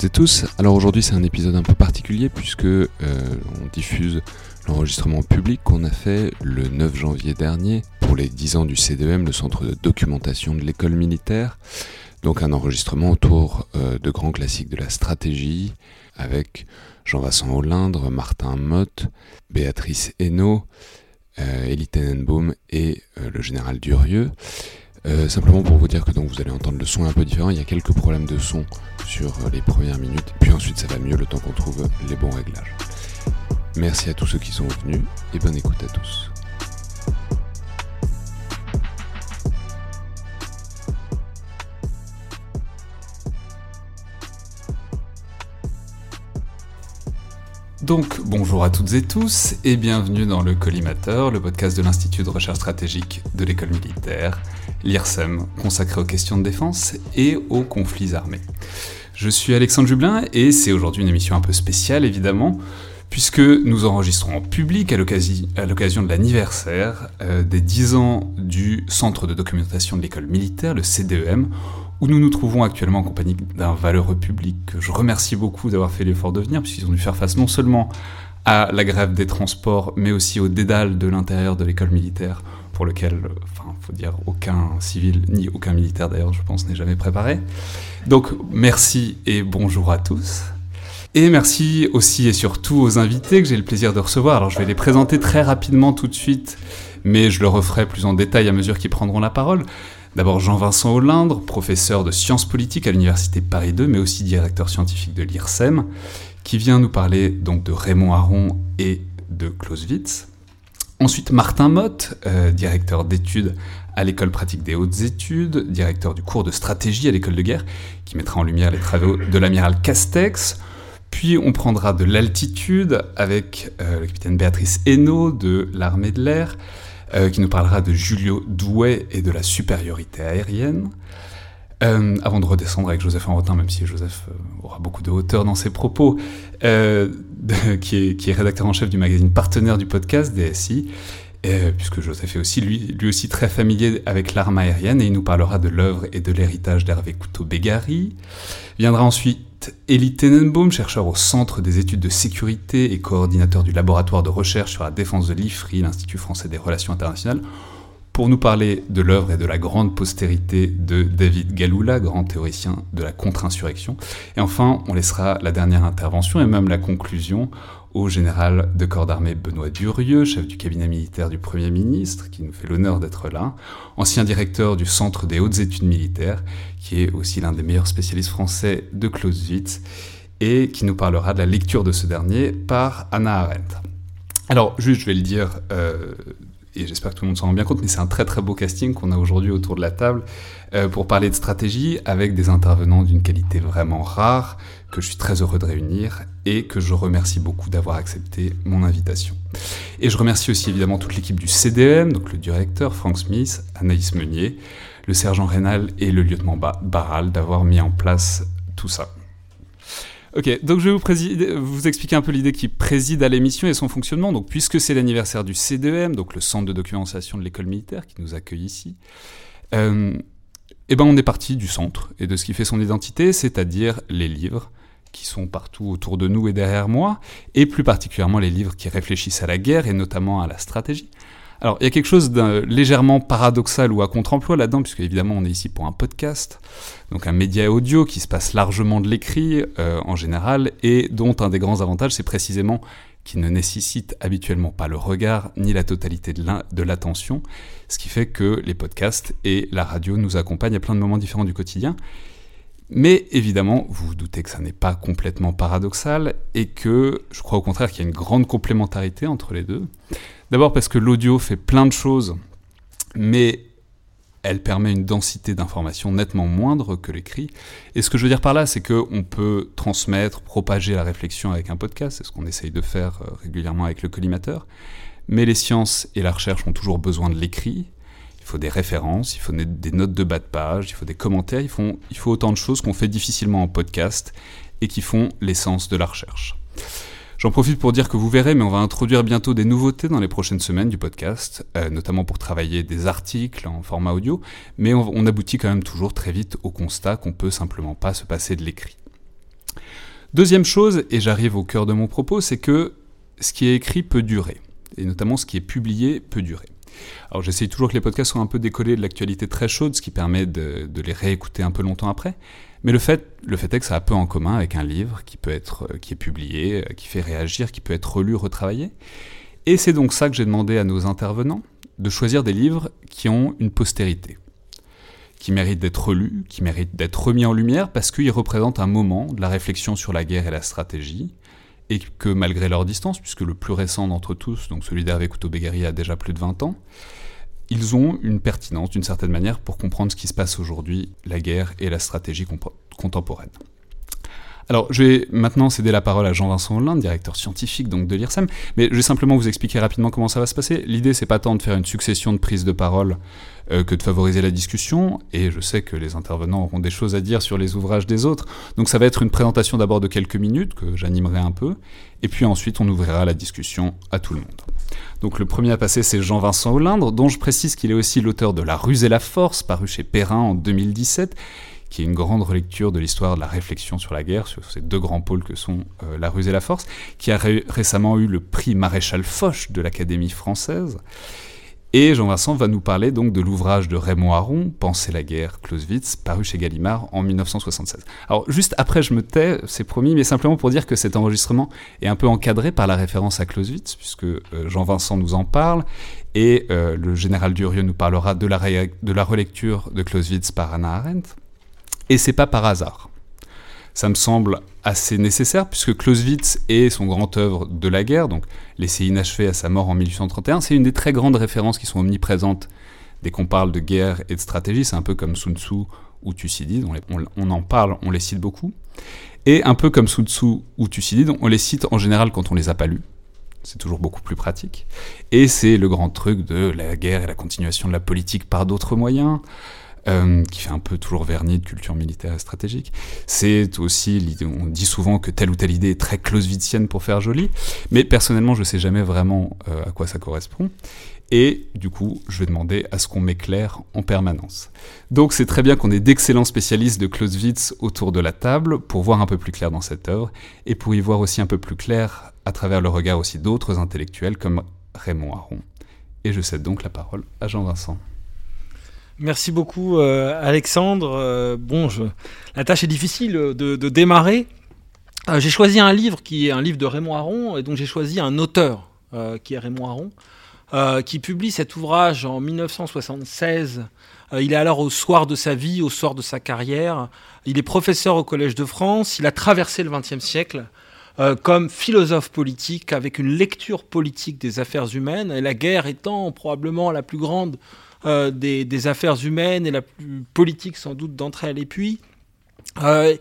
toutes et tous. Alors aujourd'hui c'est un épisode un peu particulier puisque euh, on diffuse l'enregistrement public qu'on a fait le 9 janvier dernier pour les 10 ans du CDM, le centre de documentation de l'école militaire. Donc un enregistrement autour euh, de grands classiques de la stratégie avec Jean-Vincent Hollindre, Martin Mott, Béatrice Hainaut, euh, Elie Tenenbaum et euh, le général Durieux. Euh, simplement pour vous dire que donc vous allez entendre le son un peu différent, il y a quelques problèmes de son sur les premières minutes, puis ensuite ça va mieux le temps qu'on trouve les bons réglages. Merci à tous ceux qui sont venus et bonne écoute à tous. Donc, bonjour à toutes et tous et bienvenue dans le Collimateur, le podcast de l'Institut de recherche stratégique de l'école militaire, l'IRSEM, consacré aux questions de défense et aux conflits armés. Je suis Alexandre Jublin et c'est aujourd'hui une émission un peu spéciale évidemment, puisque nous enregistrons en public à l'occasion de l'anniversaire euh, des 10 ans du Centre de documentation de l'école militaire, le CDEM, où nous nous trouvons actuellement en compagnie d'un valeureux public que je remercie beaucoup d'avoir fait l'effort de venir, puisqu'ils ont dû faire face non seulement à la grève des transports, mais aussi au dédale de l'intérieur de l'école militaire, pour lequel, enfin, faut dire, aucun civil, ni aucun militaire d'ailleurs, je pense, n'est jamais préparé. Donc, merci et bonjour à tous. Et merci aussi et surtout aux invités que j'ai le plaisir de recevoir. Alors, je vais les présenter très rapidement tout de suite, mais je le referai plus en détail à mesure qu'ils prendront la parole. D'abord Jean-Vincent Hollindre, professeur de sciences politiques à l'Université Paris 2, mais aussi directeur scientifique de l'IRSEM, qui vient nous parler donc de Raymond Aron et de Clausewitz. Ensuite Martin Mott, euh, directeur d'études à l'école pratique des hautes études, directeur du cours de stratégie à l'école de guerre, qui mettra en lumière les travaux de l'amiral Castex. Puis on prendra de l'altitude avec euh, le capitaine Béatrice Hainaut de l'armée de l'air, euh, qui nous parlera de Julio Douai et de la supériorité aérienne. Euh, avant de redescendre avec Joseph Enrotin, même si Joseph euh, aura beaucoup de hauteur dans ses propos, euh, qui, est, qui, est, rédacteur en chef du magazine partenaire du podcast, DSI, puisque Joseph est aussi, lui, lui aussi très familier avec l'arme aérienne, et il nous parlera de l'œuvre et de l'héritage d'Hervé Couteau-Bégari. Viendra ensuite Elie Tenenbaum, chercheur au Centre des études de sécurité et coordinateur du laboratoire de recherche sur la défense de l'IFRI, l'Institut français des relations internationales, pour nous parler de l'œuvre et de la grande postérité de David Galula, grand théoricien de la contre-insurrection. Et enfin, on laissera la dernière intervention et même la conclusion au général de corps d'armée Benoît Durieux, chef du cabinet militaire du Premier ministre, qui nous fait l'honneur d'être là, ancien directeur du Centre des hautes études militaires, qui est aussi l'un des meilleurs spécialistes français de Clausewitz, et qui nous parlera de la lecture de ce dernier par Anna Arendt. Alors, juste, je vais le dire, euh, et j'espère que tout le monde s'en rend bien compte, mais c'est un très très beau casting qu'on a aujourd'hui autour de la table euh, pour parler de stratégie avec des intervenants d'une qualité vraiment rare, que je suis très heureux de réunir et que je remercie beaucoup d'avoir accepté mon invitation. Et je remercie aussi évidemment toute l'équipe du CDM, donc le directeur Frank Smith, Anaïs Meunier, le sergent Rénal et le lieutenant Barral d'avoir mis en place tout ça. Ok, donc je vais vous, expliquer un peu l'idée qui préside à l'émission et son fonctionnement. Donc, puisque c'est l'anniversaire du CDM, donc le centre de documentation de l'école militaire qui nous accueille ici, euh, eh ben on est parti du centre et de ce qui fait son identité, c'est-à-dire les livres qui sont partout autour de nous et derrière moi, et plus particulièrement les livres qui réfléchissent à la guerre et notamment à la stratégie, Alors, il y a quelque chose de légèrement paradoxal ou à contre-emploi là-dedans, puisque évidemment, on est ici pour un podcast, donc un média audio qui se passe largement de l'écrit euh, en général, et dont un des grands avantages, c'est précisément qu'il ne nécessite habituellement pas le regard ni la totalité de l'attention, ce qui fait que les podcasts et la radio nous accompagnent à plein de moments différents du quotidien. Mais évidemment, vous vous doutez que ça n'est pas complètement paradoxal et que je crois au contraire qu'il y a une grande complémentarité entre les deux. D'abord parce que l'audio fait plein de choses, mais elle permet une densité d'informations nettement moindre que l'écrit. Et ce que je veux dire par là, c'est qu'on peut transmettre, propager la réflexion avec un podcast, c'est ce qu'on essaye de faire euh, régulièrement avec le collimateur. Mais les sciences et la recherche ont toujours besoin de l'écrit. Il faut des références, il faut des notes de bas de page, il faut des commentaires, il faut, il faut autant de choses qu'on fait difficilement en podcast et qui font l'essence de la recherche. J'en profite pour dire que vous verrez, mais on va introduire bientôt des nouveautés dans les prochaines semaines du podcast, euh, notamment pour travailler des articles en format audio, mais on, aboutit quand même toujours très vite au constat qu'on peut simplement pas se passer de l'écrit. Deuxième chose, et j'arrive au cœur de mon propos, c'est que ce qui est écrit peut durer, et notamment ce qui est publié peut durer. Alors j'essaye toujours que les podcasts soient un peu décollés de l'actualité très chaude, ce qui permet de les réécouter un peu longtemps après, mais le fait, le fait est que ça a peu en commun avec un livre qui peut être, euh, est publié, euh, qui fait réagir, qui peut être relu, retravaillé. Et c'est donc ça que j'ai demandé à nos intervenants, de choisir des livres qui ont une postérité, qui méritent d'être relus, qui méritent d'être remis en lumière parce qu'ils représentent un moment de la réflexion sur la guerre et la stratégie, et que malgré leur distance, puisque le plus récent d'entre tous, donc celui d'Hervé Couteau-Béguery, a déjà plus de 20 ans, ils ont une pertinence d'une certaine manière pour comprendre ce qui se passe aujourd'hui, la guerre et la stratégie contemporaine. Alors, je vais maintenant céder la parole à Jean-Vincent Hollande, directeur scientifique donc de l'IRSEM, mais je vais simplement vous expliquer rapidement comment ça va se passer. L'idée, c'est pas tant de faire une succession de prises de parole euh, que de favoriser la discussion, et je sais que les intervenants auront des choses à dire sur les ouvrages des autres. Donc, ça va être une présentation d'abord de quelques minutes que j'animerai un peu, et puis ensuite on ouvrira la discussion à tout le monde. Donc, le premier à passer, c'est Jean-Vincent Hollande, dont je précise qu'il est aussi l'auteur de La ruse et la force, paru chez Perrin en 2017 qui est une grande relecture de l'histoire de la réflexion sur la guerre, sur ces deux grands pôles que sont euh, la ruse et la force, qui a récemment eu le prix Maréchal Foch de l'Académie française. Et Jean-Vincent va nous parler donc de l'ouvrage de Raymond Aron, Penser la guerre, Clausewitz, paru chez Gallimard en 1976. Alors juste après je me tais, c'est promis, mais simplement pour dire que cet enregistrement est un peu encadré par la référence à Clausewitz, puisque euh, Jean-Vincent nous en parle, et euh, le général Durieux nous parlera de la, de la relecture de Clausewitz par Anna Arendt. Et c'est pas par hasard. Ça me semble assez nécessaire puisque Clausewitz est son grand œuvre de la guerre, donc laissé inachevé à sa mort en 1831, c'est une des très grandes références qui sont omniprésentes dès qu'on parle de guerre et de stratégie. C'est un peu comme Sun Tzu ou Thucydide, on, on, en parle, on les cite beaucoup. Et un peu comme Sun Tzu ou Thucydide, on les cite en général quand on les a pas lus. C'est toujours beaucoup plus pratique. Et c'est le grand truc de la guerre et la continuation de la politique par d'autres moyens. Euh, qui fait un peu toujours vernis de culture militaire et stratégique. C'est aussi, on dit souvent que telle ou telle idée est très clausewitzienne pour faire joli, mais personnellement, je ne sais jamais vraiment euh, à quoi ça correspond. Et du coup, je vais demander à ce qu'on m'éclaire en permanence. Donc c'est très bien qu'on ait d'excellents spécialistes de Clausewitz autour de la table pour voir un peu plus clair dans cette œuvre et pour y voir aussi un peu plus clair à travers le regard aussi d'autres intellectuels comme Raymond Aron. Et je cède donc la parole à Jean-Vincent. Merci beaucoup, euh, Alexandre. Euh, bon, je... la tâche est difficile de, démarrer. Euh, j'ai choisi un livre qui est un livre de Raymond Aron, et donc j'ai choisi un auteur qui est Raymond Aron, qui publie cet ouvrage en 1976. il est alors au soir de sa vie, au soir de sa carrière. Il est professeur au Collège de France. Il a traversé le XXe siècle. comme philosophe politique, avec une lecture politique des affaires humaines, et la guerre étant probablement la plus grande euh, des, affaires humaines et la plus politique sans doute d'entre elles. Et puis, euh,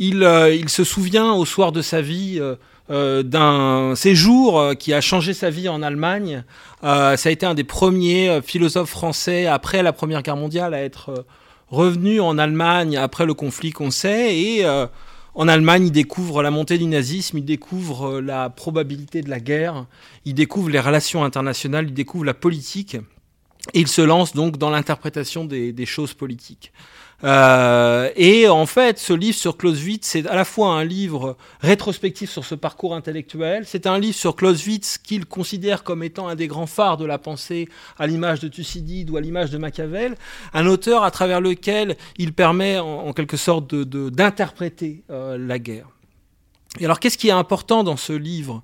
euh, il, se souvient au soir de sa vie d'un séjour qui a changé sa vie en Allemagne. ça a été un des premiers philosophes français après la Première Guerre mondiale à être revenu en Allemagne après le conflit qu'on sait. Et en Allemagne, il découvre la montée du nazisme, il découvre la probabilité de la guerre, il découvre les relations internationales, il découvre la politique. Il se lance donc dans l'interprétation des, choses politiques. Euh, et en fait, ce livre sur Clausewitz, c'est à la fois un livre rétrospectif sur ce parcours intellectuel, c'est un livre sur Clausewitz qu'il considère comme étant un des grands phares de la pensée, à l'image de Thucydide ou à l'image de Machiavel, un auteur à travers lequel il permet en, quelque sorte d'interpréter euh, la guerre. Et alors, qu'est-ce qui est important dans ce livre?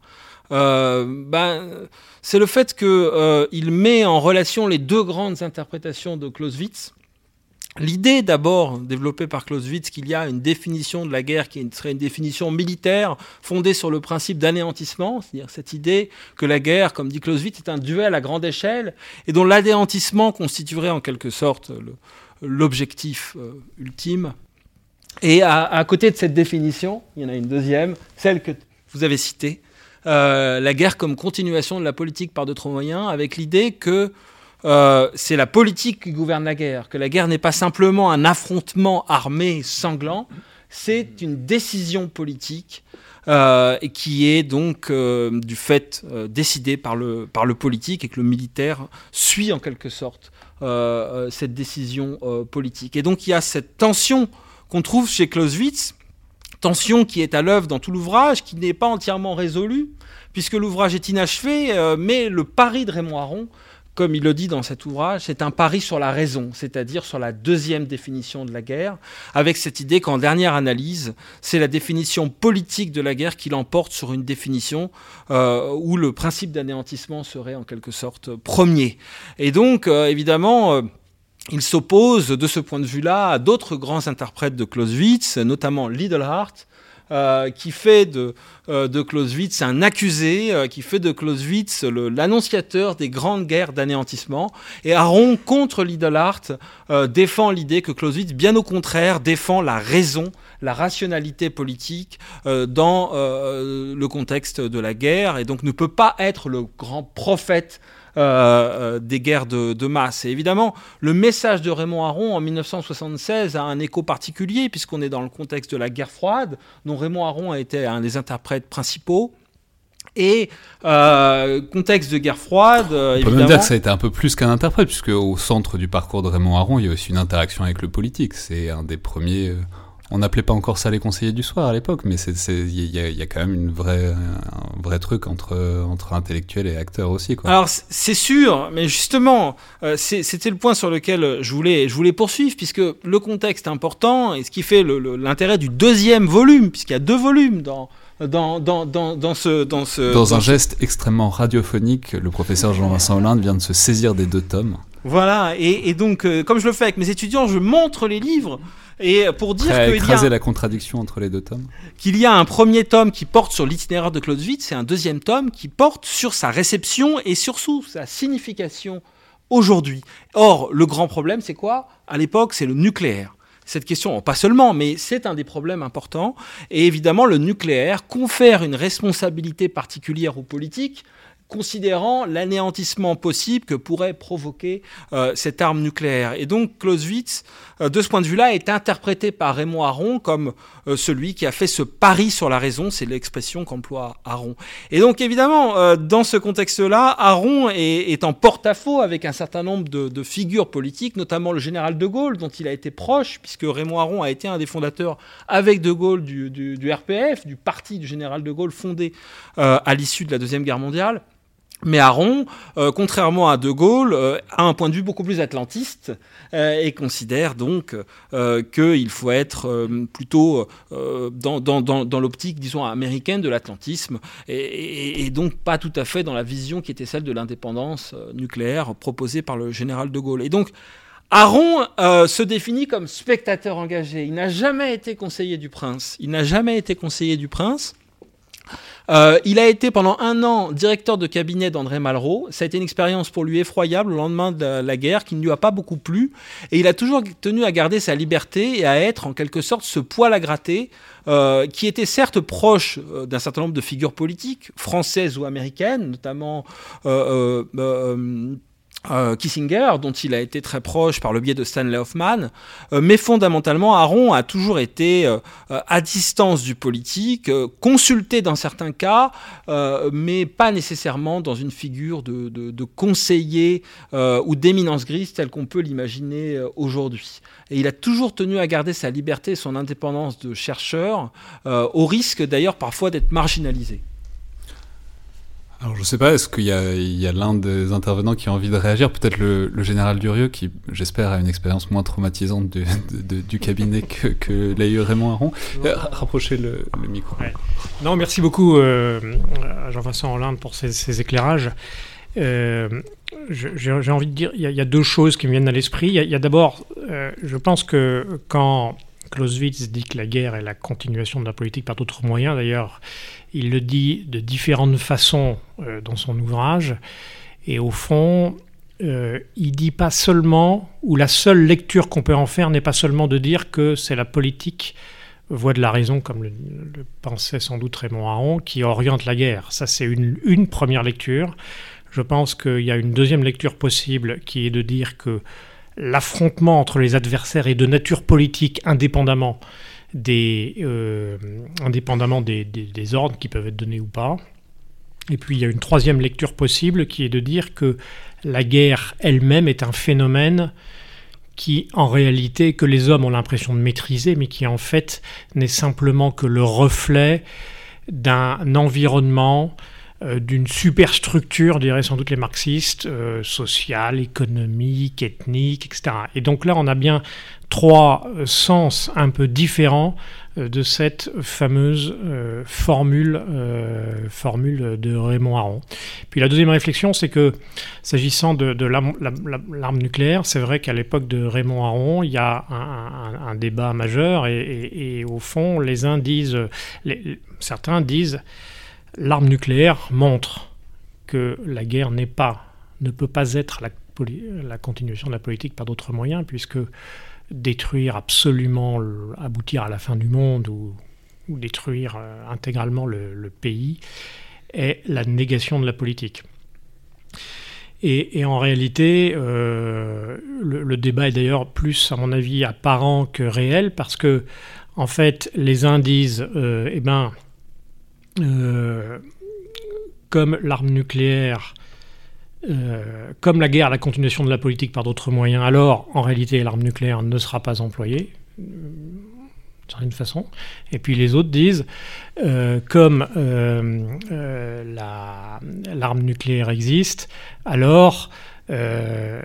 Euh, ben, c'est le fait qu'il euh, met en relation les deux grandes interprétations de Clausewitz. L'idée d'abord développée par Clausewitz qu'il y a une définition de la guerre qui serait une définition militaire fondée sur le principe d'anéantissement, c'est-à-dire cette idée que la guerre, comme dit Clausewitz, est un duel à grande échelle et dont l'anéantissement constituerait en quelque sorte l'objectif euh, ultime. Et à, à, côté de cette définition, il y en a une deuxième, celle que vous avez citée, euh, la guerre comme continuation de la politique par d'autres moyens, avec l'idée que euh, c'est la politique qui gouverne la guerre, que la guerre n'est pas simplement un affrontement armé sanglant, c'est une décision politique euh, qui est donc euh, du fait décidée par le, par le politique et que le militaire suit en quelque sorte cette décision politique. Et donc il y a cette tension qu'on trouve chez Clausewitz, tension qui est à l'œuvre dans tout l'ouvrage, qui n'est pas entièrement résolue, puisque l'ouvrage est inachevé, euh, mais le pari de Raymond Aron, comme il le dit dans cet ouvrage, c'est un pari sur la raison, c'est-à-dire sur la deuxième définition de la guerre, avec cette idée qu'en dernière analyse, c'est la définition politique de la guerre qui l'emporte sur une définition euh, où le principe d'anéantissement serait en quelque sorte premier. Et donc, euh, évidemment, il s'oppose de ce point de vue-là à d'autres grands interprètes de Clausewitz, notamment Lidlhart, euh, qui fait de, euh, Clausewitz un accusé, euh, qui fait de Clausewitz l'annonciateur des grandes guerres d'anéantissement. Et Aron, contre euh, défend l'idée que Clausewitz, bien au contraire, défend la raison, la rationalité politique euh, dans le contexte de la guerre, et donc ne peut pas être le grand prophète euh, des guerres de, de, masse. Et évidemment, le message de Raymond Aron en 1976 a un écho particulier, puisqu'on est dans le contexte de la guerre froide, dont Raymond Aron a été un des interprètes principaux. Et euh, contexte de guerre froide, euh, On peut même dire que ça a été un peu plus qu'un interprète, puisque au centre du parcours de Raymond Aron, il y a aussi une interaction avec le politique. C'est un des premiers. On n'appelait pas encore ça les conseillers du soir à l'époque, mais il y, y, a quand même une vraie, un vrai truc entre, entre intellectuels et acteurs aussi. Quoi. Alors c'est sûr, mais justement, euh, c'était le point sur lequel je voulais, je voulais poursuivre, puisque le contexte est important, et ce qui fait l'intérêt du deuxième volume, puisqu'il y a deux volumes dans, dans, dans, dans, dans, ce, dans, ce, dans un geste extrêmement radiophonique, le professeur Jean-Vincent Hollande vient de se saisir des deux tomes. Voilà, et, et donc, euh, comme je le fais avec mes étudiants, je montre les livres. Et pour dire qu'il écraser y a, la contradiction entre les deux tomes. Qu'il y a un premier tome qui porte sur l'itinéraire de Clausewitz et un deuxième tome qui porte sur sa réception et surtout sa signification aujourd'hui. Or, le grand problème, c'est quoi? À l'époque, c'est le nucléaire cette question, pas seulement, mais c'est un des problèmes importants. Et évidemment, le nucléaire confère une responsabilité particulière aux politiques considérant l'anéantissement possible que pourrait provoquer euh, cette arme nucléaire. Et donc Clausewitz, de ce point de vue-là, est interprété par Raymond Aron comme euh, celui qui a fait ce pari sur la raison, c'est l'expression qu'emploie Aron. Et donc évidemment, euh, dans ce contexte-là, Aron est, en porte-à-faux avec un certain nombre de, figures politiques, notamment le général de Gaulle, dont il a été proche, puisque Raymond Aron a été un des fondateurs avec de Gaulle du RPF, du parti du général de Gaulle fondé à l'issue de la Deuxième Guerre mondiale. Mais Aron, euh, contrairement à De Gaulle, euh, a un point de vue beaucoup plus atlantiste euh, et considère donc qu'il faut être plutôt dans, l'optique, disons, américaine de l'atlantisme et, donc pas tout à fait dans la vision qui était celle de l'indépendance nucléaire proposée par le général De Gaulle. Et donc, Aron se définit comme spectateur engagé. Il n'a jamais été conseiller du prince. Il n'a jamais été conseiller du prince. Euh, il a été pendant un an directeur de cabinet d'André Malraux. Ça a été une expérience pour lui effroyable le lendemain de la, guerre qui ne lui a pas beaucoup plu. Et il a toujours tenu à garder sa liberté et à être en quelque sorte ce poil à gratter euh, qui était certes proche euh, d'un certain nombre de figures politiques, françaises ou américaines, notamment... Euh, Kissinger, dont il a été très proche par le biais de Stanley Hoffman, euh, mais fondamentalement, Aaron a toujours été euh, à distance du politique, consulté dans certains cas, mais pas nécessairement dans une figure de, de conseiller ou d'éminence grise telle qu'on peut l'imaginer aujourd'hui. Et il a toujours tenu à garder sa liberté et son indépendance de chercheur, au risque d'ailleurs parfois d'être marginalisé. Alors je sais pas, est-ce qu'il y a, l'un des intervenants qui a envie de réagir Peut-être le, général Durieux, qui j'espère a une expérience moins traumatisante du, cabinet que, que l'a eu Raymond Aron. Euh, rapprochez le, micro. Non, merci beaucoup euh, Jean-Vincent Hollande pour ces, éclairages. Euh, j'ai envie de dire, il y, a deux choses qui me viennent à l'esprit. Il y a, d'abord, je pense que quand Clausewitz dit que la guerre est la continuation de la politique par d'autres moyens, d'ailleurs, il le dit de différentes façons euh, dans son ouvrage. Et au fond, euh, il dit pas seulement, ou la seule lecture qu'on peut en faire n'est pas seulement de dire que c'est la politique voie de la raison, comme le, pensait sans doute Raymond Aron, qui oriente la guerre. Ça, c'est une, une, première lecture. Je pense qu'il y a une deuxième lecture possible qui est de dire que l'affrontement entre les adversaires est de nature politique indépendamment des, euh, des, ordres qui peuvent être donnés ou pas. Et puis il y a une troisième lecture possible qui est de dire que la guerre elle-même est un phénomène qui en réalité que les hommes ont l'impression de maîtriser, mais qui en fait n'est simplement que le reflet d'un environnement, d'une superstructure, diraient sans doute les marxistes, euh, sociale, économique, ethnique, etc. Et donc là, on a bien trois euh, sens un peu différents euh, de cette fameuse euh, formule, formule de Raymond Aron. Puis la deuxième réflexion, c'est que s'agissant de, l'arme nucléaire, c'est vrai qu'à l'époque de Raymond Aron, il y a un, débat majeur et, au fond, les uns disent, certains disent, l'arme nucléaire montre que la guerre n'est pas, ne peut pas être la, continuation de la politique par d'autres moyens, puisque détruire absolument, aboutir à la fin du monde ou, détruire euh, intégralement le, pays est la négation de la politique. Et, en réalité, euh, le, débat est d'ailleurs plus, à mon avis, apparent que réel, parce que, en fait, les uns disent, euh, eh ben, comme l'arme nucléaire euh, comme la guerre, la continuation de la politique par d'autres moyens, alors en réalité l'arme nucléaire ne sera pas employée euh, d'une certaine façon. Et puis les autres disent, euh, comme l'arme nucléaire existe, alors euh,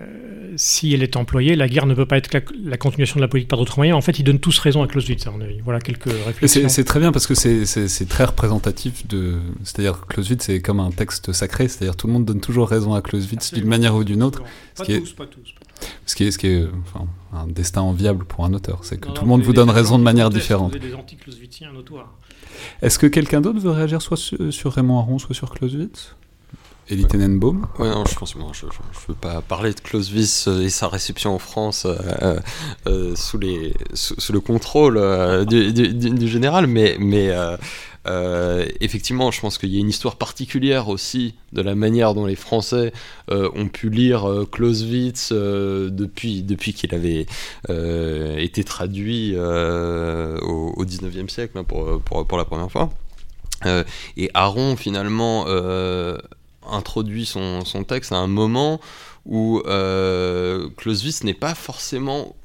si elle est employée, la guerre ne peut pas être la, continuation de la politique par d'autres moyens. En fait, ils donnent tous raison à Clausewitz, à mon avis. Voilà quelques réflexions. C'est très bien parce que c'est très représentatif de. C'est-à-dire Clausewitz, c'est comme un texte sacré, c'est-à-dire tout le monde donne toujours raison à Clausewitz d'une manière ou d'une autre. Pas tous, pas tous. Ce qui est, ce qui est enfin, un destin enviable pour un auteur, c'est que tout le monde vous donne raison de manière différente. des anti-Clausewitziens notoires. Est-ce que quelqu'un d'autre veut réagir soit sur Raymond Aron, soit sur Clausewitz? Elie Tenenbaum Ouais, non, je pense je, je, veux pas parler de Clausewitz euh, et sa réception en France euh, euh, sous, les, sous, le contrôle du, du, général, mais, mais effectivement, je pense qu'il y a une histoire particulière aussi de la manière dont les Français ont pu lire Clausewitz depuis, depuis qu'il avait été traduit au, au 19e siècle hein, pour, pour, pour, la première fois. et Aaron, finalement, introduit son, son, texte à un moment où euh, Clausewitz n'est pas forcément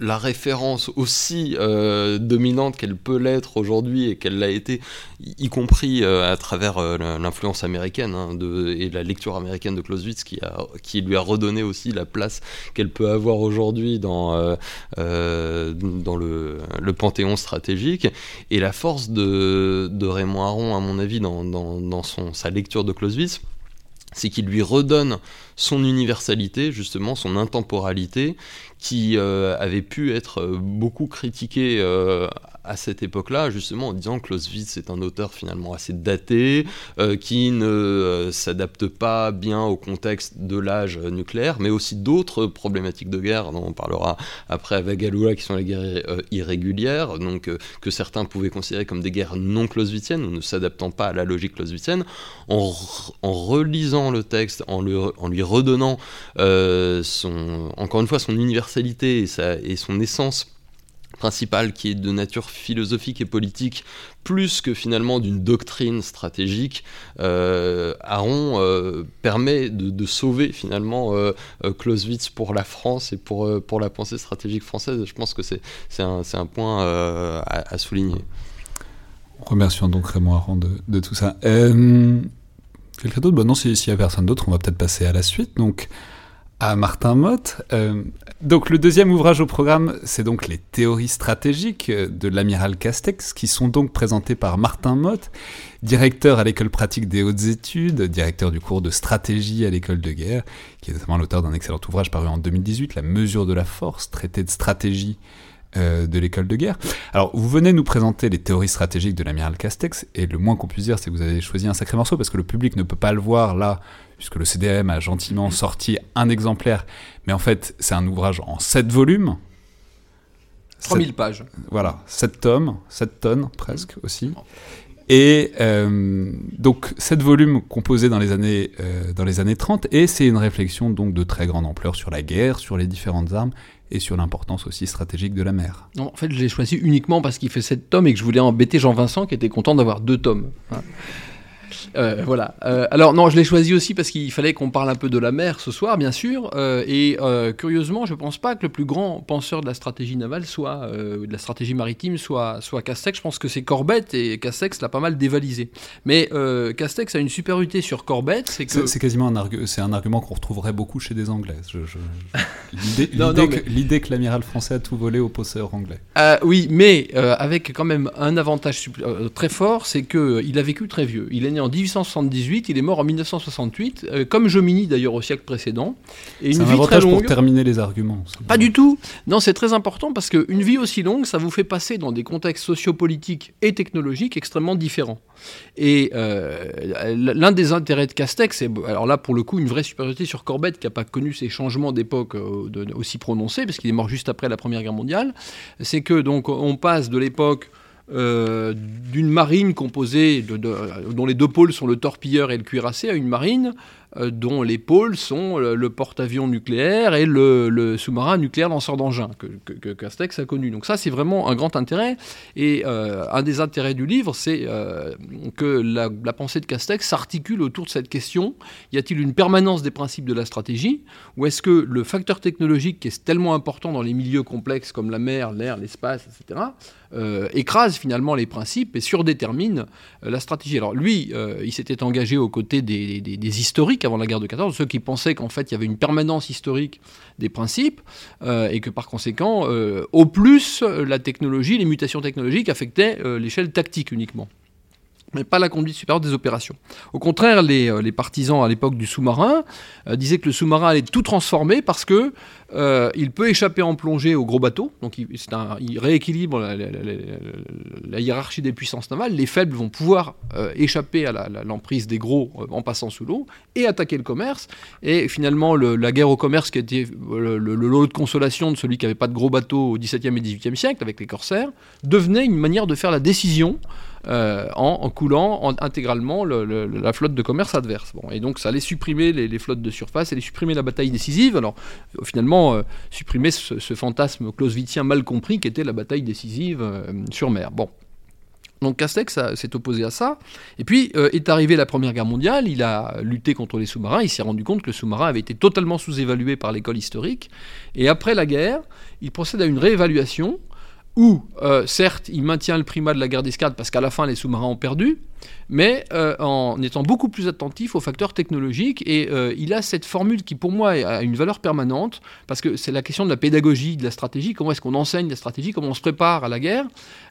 la référence aussi euh, dominante qu'elle peut l'être aujourd'hui et qu'elle l'a été, y compris euh, à travers euh, l'influence américaine hein, de, et la lecture américaine de Clausewitz qui, a, qui lui a redonné aussi la place qu'elle peut avoir aujourd'hui dans, dans le, le, panthéon stratégique. Et la force de, de Raymond Aron, à mon avis, dans, dans, dans son, sa lecture de Clausewitz, c'est qu'il lui redonne son universalité, justement, son intemporalité, qui euh, avait pu être euh, beaucoup critiqué euh, à cette époque-là, justement en disant que Clausewitz est un auteur finalement assez daté, qui ne s'adapte pas bien au contexte de l'âge nucléaire, mais aussi d'autres problématiques de guerre, dont on parlera après avec Galula, qui sont les guerres irrégulières, donc que certains pouvaient considérer comme des guerres non clausewitziennes, ou ne s'adaptant pas à la logique clausewitzienne. En, relisant le texte, en, lui redonnant encore une fois son universalité et, et son essence principale qui est de nature philosophique et politique plus que finalement d'une doctrine stratégique, euh, Aaron euh, permet de, sauver finalement euh, Clausewitz pour la France et pour, pour la pensée stratégique française. Je pense que c'est un, un, point à, souligner. Remercions donc Raymond Aron de, de tout ça. Quelqu'un d'autre? Bah Non, s'il n'y a personne d'autre, on va peut-être passer à la suite. Donc, à Martin Mott. Euh, donc le deuxième ouvrage au programme, c'est donc les théories stratégiques de l'amiral Castex, qui sont donc présentées par Martin Mott, directeur à l'école pratique des hautes études, directeur du cours de stratégie à l'école de guerre, qui est notamment l'auteur d'un excellent ouvrage paru en 2018, La mesure de la force, traité de stratégie euh, de l'école de guerre. Alors, vous venez nous présenter les théories stratégiques de l'amiral Castex, et le moins qu'on puisse dire, c'est que vous avez choisi un sacré morceau, parce que le public ne peut pas le voir là puisque le CDM a gentiment sorti un exemplaire, mais en fait c'est un ouvrage en 7 volumes. 3000 pages. Voilà, 7 tomes, 7 tonnes presque aussi. Et euh, donc 7 volumes composés dans les années, euh, dans les années 30, et c'est une réflexion donc de très grande ampleur sur la guerre, sur les différentes armes, et sur l'importance aussi stratégique de la mer. Non, en fait, je l'ai choisi uniquement parce qu'il fait 7 tomes et que je voulais embêter Jean-Vincent qui était content d'avoir 2 tomes. Euh, voilà. Euh, alors non, je l'ai choisi aussi parce qu'il fallait qu'on parle un peu de la mer ce soir, bien sûr. Euh, et curieusement, je ne pense pas que le plus grand penseur de la stratégie navale soit, de la stratégie maritime, soit, soit Castex. Je pense que c'est Corbett et Castex l'a pas mal dévalisé. Mais Castex a une supériorité sur Corbett, c'est que c'est quasiment un, c'est un argument qu'on retrouverait beaucoup chez des Anglais. L'idée que l'amiral français a tout volé aux possesseurs anglais. oui, mais avec quand même un avantage très fort, c'est que il a vécu très vieux. Il est né en 1878, il est mort en 1968, euh, comme Jomini d'ailleurs au siècle précédent. Et une un vie très longue. pour terminer les arguments. Pas du tout. Non, c'est très important parce qu'une vie aussi longue, ça vous fait passer dans des contextes sociopolitiques et technologiques extrêmement différents. Et euh, l'un des intérêts de Castex, c'est alors là pour le coup une vraie supériorité sur Corbett qui n'a pas connu ces changements d'époque euh, aussi prononcés parce qu'il est mort juste après la Première Guerre mondiale, c'est que donc on passe de l'époque euh, d'une marine composée de, dont les deux pôles sont le torpilleur et le cuirassé à une marine dont les pôles sont le, porte-avions nucléaire et le, sous-marin nucléaire lanceur d'engins que, Castex a connu. Donc ça, c'est vraiment un grand intérêt. Et euh, un des intérêts du livre, c'est que la, pensée de Castex s'articule autour de cette question. Y a-t-il une permanence des principes de la stratégie Ou est-ce que le facteur technologique, qui est tellement important dans les milieux complexes comme la mer, l'air, l'espace, etc., euh, écrase finalement les principes et surdétermine euh, la stratégie. Alors lui, euh, il s'était engagé aux côtés des, historiques avant la guerre de 14, ceux qui pensaient qu'en fait il y avait une permanence historique des principes et que par conséquent, au plus, la technologie, les mutations technologiques affectaient l'échelle tactique uniquement mais pas la conduite supérieure des opérations. Au contraire, les, euh, partisans à l'époque du sous-marin euh, disaient que le sous-marin allait tout transformer parce que euh, il peut échapper en plongée aux gros bateaux, donc il, il rééquilibre la, hiérarchie des puissances navales. Les faibles vont pouvoir échapper à l'emprise des gros en passant sous l'eau et attaquer le commerce. Et finalement, la guerre au commerce, qui était le, lot de consolation de celui qui n'avait pas de gros bateaux au XVIIe et XVIIIe siècle avec les corsaires, devenait une manière de faire la décision euh, en, coulant intégralement la flotte de commerce adverse. Et donc ça allait supprimer les, flottes de surface, allait supprimer la bataille décisive. Alors euh, finalement, euh, supprimer ce, fantasme clausewitzien mal compris qui était la bataille décisive sur mer. Bon. Donc Castex s'est opposé à ça. Et puis est arrivée la Première Guerre mondiale, il a lutté contre les sous-marins, il s'est rendu compte que le sous-marin avait été totalement sous-évalué par l'école historique. Et après la guerre, il procède à une réévaluation où, euh, certes, il maintient le primat de la guerre d'escadre parce qu'à la fin, les sous-marins ont perdu, mais euh, en étant beaucoup plus attentif aux facteurs technologiques. Et euh, il a cette formule qui, pour moi, a une valeur permanente, parce que c'est la question de la pédagogie, de la stratégie, comment est-ce qu'on enseigne la stratégie, comment on se prépare à la guerre,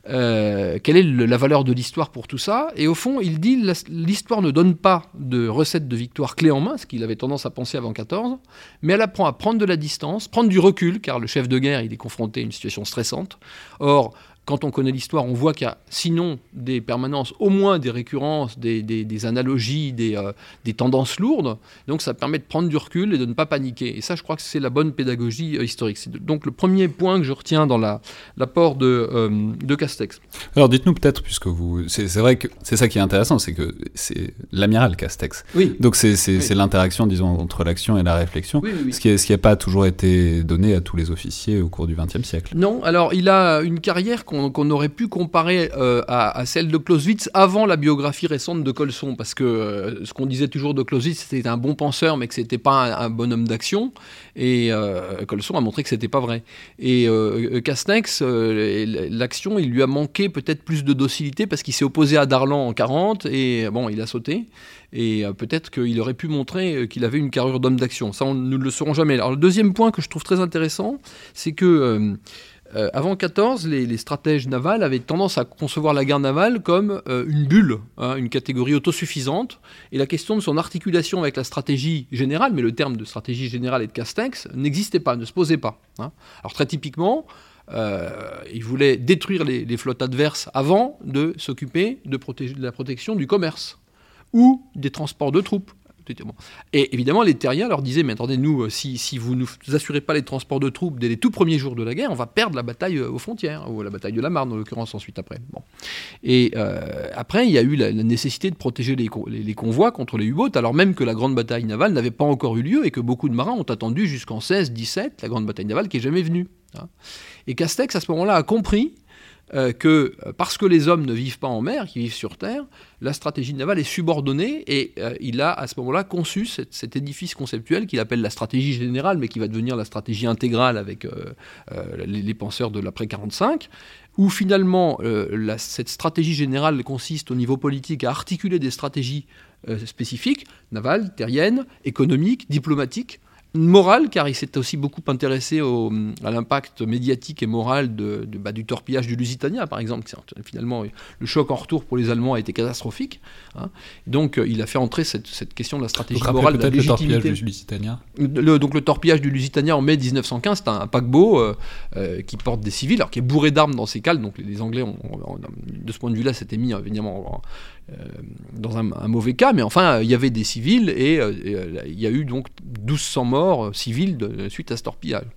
euh, quelle est la valeur de l'histoire pour tout ça? Et au fond, il dit l'histoire ne donne pas de recette de victoire clé en main, ce qu'il avait tendance à penser avant 14, mais elle apprend à prendre de la distance, prendre du recul, car le chef de guerre, il est confronté à une situation stressante. Or, quand on connaît l'histoire, on voit qu'il y a sinon des permanences, au moins des récurrences, des, des- des analogies, des, euh, des tendances lourdes. Donc ça permet de prendre du recul et de ne pas paniquer. Et ça, je crois que c'est la bonne pédagogie euh, historique. C'est donc le premier point que je retiens dans la- l'apport de, euh, de Castex. Alors dites-nous peut-être, puisque vous, c'est vrai que c'est ça qui est intéressant, c'est que c'est l'amiral Castex. Oui. Donc c'est Oui. l'interaction, disons, entre l'action et la réflexion, Oui, ce qui n'a pas toujours été donné à tous les officiers au cours du XXe siècle. Non, alors il a une carrière qu'on qu'on aurait pu comparer euh, à, celle de Clausewitz avant la biographie récente de Colson, parce que euh, ce qu'on disait toujours de Clausewitz, c'était un bon penseur, mais que c'était pas un, un bon homme d'action, et euh, Colson a montré que c'était pas vrai. Et Castex, l'action, il lui a manqué peut-être plus de docilité, parce qu'il s'est opposé à Darlan en 40, et bon, il a sauté. Et peut-être qu'il aurait pu montrer qu'il avait une carrure d'homme d'action. Ça, nous ne le saurons jamais. Alors, le deuxième point que je trouve très intéressant, c'est que euh, avant 14, les, stratèges navals avaient tendance à concevoir la guerre navale comme euh, une bulle, hein, une catégorie autosuffisante. Et la question de son articulation avec la stratégie générale, mais le terme de stratégie générale et de Castex, n'existait pas, ne se posait pas. hein. Alors très typiquement, euh, il voulait détruire les, flottes adverses avant de s'occuper de la protection du commerce ou des transports de troupes. Et évidemment, les terriens leur disaient, mais attendez, nous, euh, si, vous ne nous assurez pas les transports de troupes dès les tout premiers jours de la guerre, on va perdre la bataille euh, aux frontières, ou la bataille de la Marne, en l'occurrence, ensuite après. Et euh, après, il y a eu la, nécessité de protéger les, con- les- les convois contre les U-boats, alors même que la grande bataille navale n'avait pas encore eu lieu et que beaucoup de marins ont attendu jusqu'en 16-17, la grande bataille navale qui est jamais venue. hein. Et Castex, à ce moment-là, a compris euh, que euh, parce que les hommes ne vivent pas en mer, qu'ils vivent sur terre, la stratégie navale est subordonnée et euh, il a à ce moment-là conçu cet, édifice conceptuel qu'il appelle la stratégie générale, mais qui va devenir la stratégie intégrale avec les, penseurs de l'après 45, où finalement cette stratégie générale consiste au niveau politique à articuler des stratégies spécifiques, navales, terriennes, économiques, diplomatiques, morales, car il s'est aussi beaucoup intéressé au- à l'impact médiatique et moral de, de- bah, du torpillage du Lusitania, par exemple. Finalement, le choc en retour pour les Allemands a été catastrophique. hein. Donc, euh, il a fait entrer cette, cette question de la stratégie Donc morale, de la le torpillage du Lusitania. Le- donc le torpillage du Lusitania en mai 1915, c'est un, un paquebot euh, euh, qui porte des civils, alors qui est bourré d'armes dans ses cales. Donc les, les Anglais, ont, ont- ont- de ce point de vue-là, s'étaient mis évidemment en- euh, dans un, un mauvais cas, mais enfin, il y avait des civils et et, il y a eu donc 1200 morts euh, civils de- suite à ce torpillage.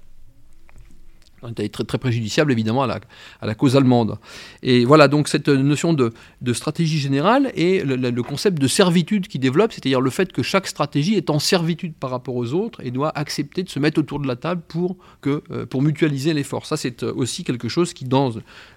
Très, préjudiciable évidemment à la, cause allemande. Et voilà donc cette notion de, stratégie générale et le, concept de servitude qui développe, c'est-à-dire le fait que chaque stratégie est en servitude par rapport aux autres et doit accepter de se mettre autour de la table pour, que, euh, pour mutualiser l'effort. Ça c'est euh, aussi quelque chose qui dans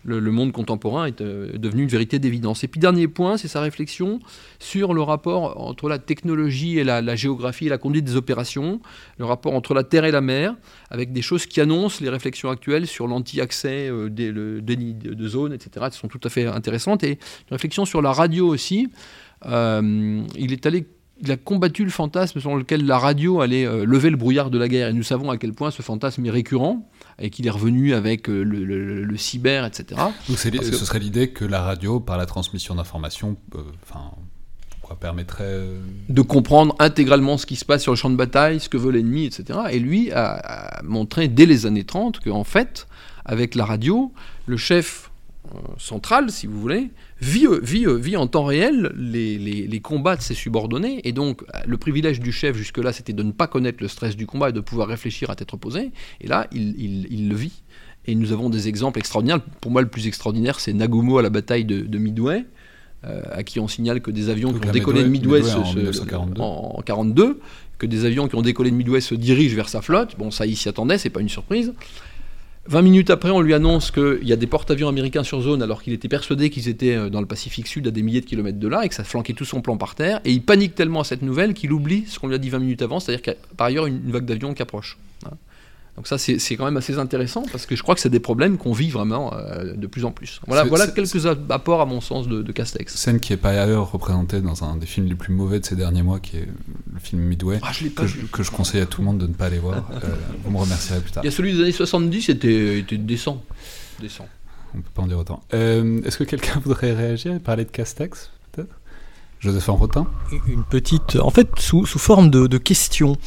le, le monde contemporain est euh, devenu une vérité d'évidence. Et puis dernier point, c'est sa réflexion sur le rapport entre la technologie et la, la géographie et la conduite des opérations, le rapport entre la terre et la mer, avec des choses qui annoncent les réflexions actuelles sur l'anti-accès, euh, des- le déni de, de zone, etc., qui sont tout à fait intéressantes. Et une réflexion sur la radio aussi. Euh, il est allé il a combattu le fantasme selon lequel la radio allait euh, lever le brouillard de la guerre. Et nous savons à quel point ce fantasme est récurrent et qu'il est revenu avec euh, le, le- le cyber, etc. Donc que- ce serait l'idée que la radio, par la transmission d'informations, enfin, permettrait. euh, de comprendre intégralement ce qui se passe sur le champ de bataille, ce que veut l'ennemi, etc. Et lui a, montré dès les années 30 qu'en fait, avec la radio, le chef euh, central, si vous voulez, vit, vit, vit en temps réel les, combats de ses subordonnés. Et donc, le privilège du chef jusque-là, c'était de ne pas connaître le stress du combat et de pouvoir réfléchir à tête reposée. Et là, il, le vit. Et nous avons des exemples extraordinaires. Pour moi, le plus extraordinaire, c'est Nagumo à la bataille de, de Midway, à qui on signale que des avions qui ont décollé de Midway se- en se- 1942. en 42, que des avions qui ont décollé de Midway se dirigent vers sa flotte. Bon, ça, il s'y attendait, c'est pas une surprise. 20 minutes après, on lui annonce qu'il y a des porte-avions américains sur zone, alors qu'il était persuadé qu'ils étaient euh, dans le Pacifique Sud à des milliers de kilomètres de là, et que ça flanquait tout son plan par terre. Et il panique tellement à cette nouvelle qu'il oublie ce qu'on lui a dit 20 minutes avant, c'est-à-dire qu'il y a par ailleurs une, une vague d'avions qui approche. Donc ça, c'est quand même assez intéressant, parce que je crois que c'est des problèmes qu'on vit vraiment euh, de plus en plus. Voilà, quelques apports, à mon sens, de, de Castex. Scène qui est par ailleurs représentée dans un des films les plus mauvais de ces derniers mois, qui est le film Midway, Ah, je que je, vu. que je conseille à tout le monde de ne pas aller voir. Euh, vous me remercierez plus tard. Il y a celui des années 70, était, était décent. Décent. On peut pas en dire autant. Euh, Est-ce que quelqu'un voudrait réagir et parler de Castex, Joseph Enrotin Une petite, en fait, sous, sous forme de, de question.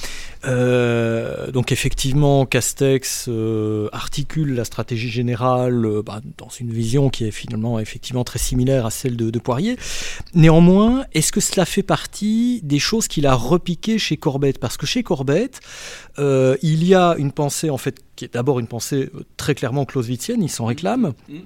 Euh, donc effectivement, Castex euh, articule la stratégie générale euh, bah, dans une vision qui est finalement effectivement très similaire à celle de, de Poirier. Néanmoins, est-ce que cela fait partie des choses qu'il a repiquées chez Corbett? Parce que chez Corbett, euh, il y a une pensée en fait qui est d'abord une pensée très clairement clausewitzienne, il s'en réclame. Euh,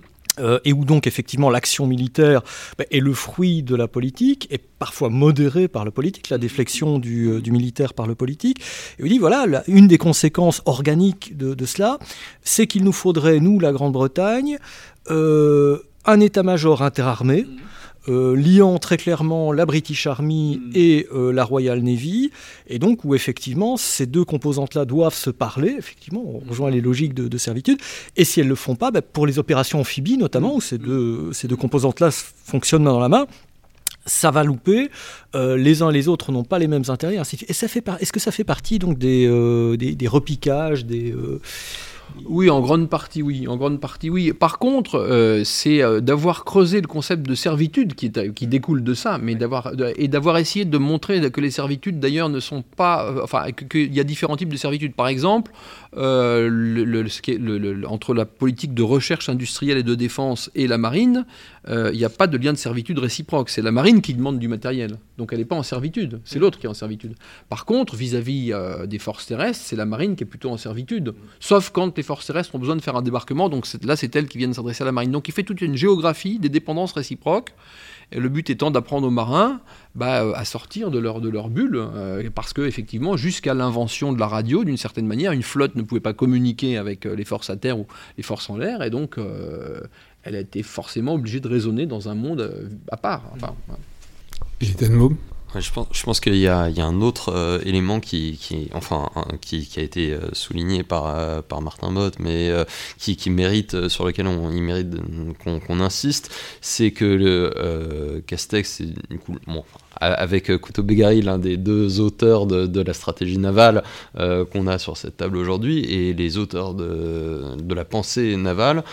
et où donc effectivement l'action militaire bah, est le fruit de la politique, et parfois modérée par le politique, la déflexion du, euh, militaire par le politique. Et il dit voilà, une des conséquences organiques de, cela, c'est qu'il nous faudrait, nous, la Grande-Bretagne, euh, un état-major interarmé. Euh, liant très clairement la British Army et euh, la Royal Navy, et donc où effectivement ces deux composantes-là doivent se parler, effectivement, on rejoint les logiques de, de servitude, et si elles ne le font pas, bah, pour les opérations amphibies notamment, où ces deux, ces deux composantes-là fonctionnent main dans la main, ça va louper, euh, les uns et les autres n'ont pas les mêmes intérêts, ainsi de suite. Et ça fait par- est-ce que ça fait partie donc des, euh, des, des repiquages, des... euh, Oui, en grande partie, oui. En grande partie, oui. Par contre, euh, c'est euh, d'avoir creusé le concept de servitude qui, est, qui découle de ça, mais d'avoir et d'avoir essayé de montrer que les servitudes, d'ailleurs, ne sont pas, euh, enfin, qu'il y a différents types de servitudes. Par exemple, euh, le- le- ce qui est- le- le- entre la politique de recherche industrielle et de défense et la marine, euh, il n'y a pas de lien de servitude réciproque. C'est la marine qui demande du matériel, donc elle n'est pas en servitude. C'est l'autre qui est en servitude. Par contre, vis-à-vis euh, des forces terrestres, c'est la marine qui est plutôt en servitude. Sauf quand les forces terrestres ont besoin de faire un débarquement, donc là c'est elles qui viennent s'adresser à la marine. Donc il fait toute une géographie des dépendances réciproques. Et le but étant d'apprendre aux marins bah, à sortir de leur, bulle, euh, parce que effectivement, jusqu'à l'invention de la radio, d'une certaine manière, une flotte ne pouvait pas communiquer avec euh, les forces à terre ou les forces en l'air, et donc euh, elle a été forcément obligée de raisonner dans un monde à part. Enfin. Gilles Denbaum Je pense, je pense qu'il y a, un autre euh, élément qui, a été euh, souligné par, euh, Martin Bott, mais qui, mérite, sur lequel on, il mérite qu'on insiste, c'est que le Castex, avec Couteau Bégari, l'un des deux auteurs de, la stratégie navale qu'on a sur cette table aujourd'hui, et les auteurs de, de la pensée navale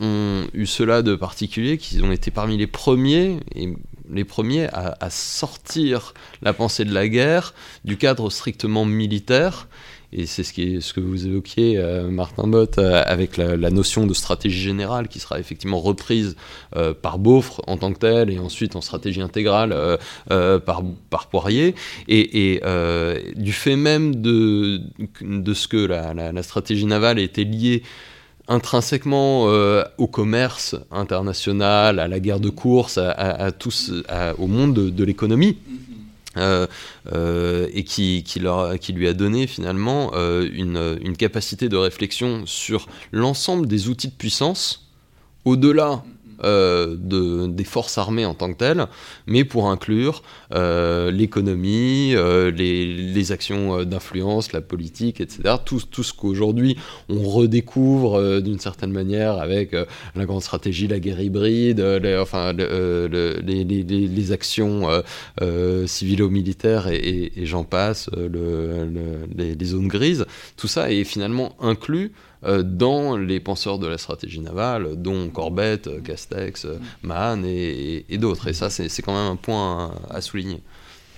ont eu cela de particulier, qu'ils ont été parmi les premiers, et les premiers à, sortir la pensée de la guerre du cadre strictement militaire. Et c'est ce, que vous évoquiez, euh, Martin Bott, euh, avec la, notion de stratégie générale qui sera effectivement reprise euh, par Beaufre en tant que telle, et ensuite en stratégie intégrale par, par Poirier. Et, du fait même de, ce que la stratégie navale était liée intrinsèquement euh, au commerce international, à la guerre de course, à, à- à tout ce- à- au monde de, de l'économie. Euh, euh, et qui, qui, leur, qui lui a donné finalement une, une capacité de réflexion sur l'ensemble des outils de puissance au-delà euh, de, des forces armées en tant que telles, mais pour inclure euh, l'économie, euh, les, actions d'influence, la politique, etc. Tout, tout ce qu'aujourd'hui on redécouvre d'une certaine manière avec la grande stratégie, la guerre hybride, les, enfin, le- le- les, les- actions civilo-militaires et, j'en passe, le- le- les, zones grises. Tout ça est finalement inclus dans les penseurs de la stratégie navale, dont Corbett, euh, Castex, euh, Mahan et, et- et d'autres. Et ça, c'est c'est quand même un point à, souligner.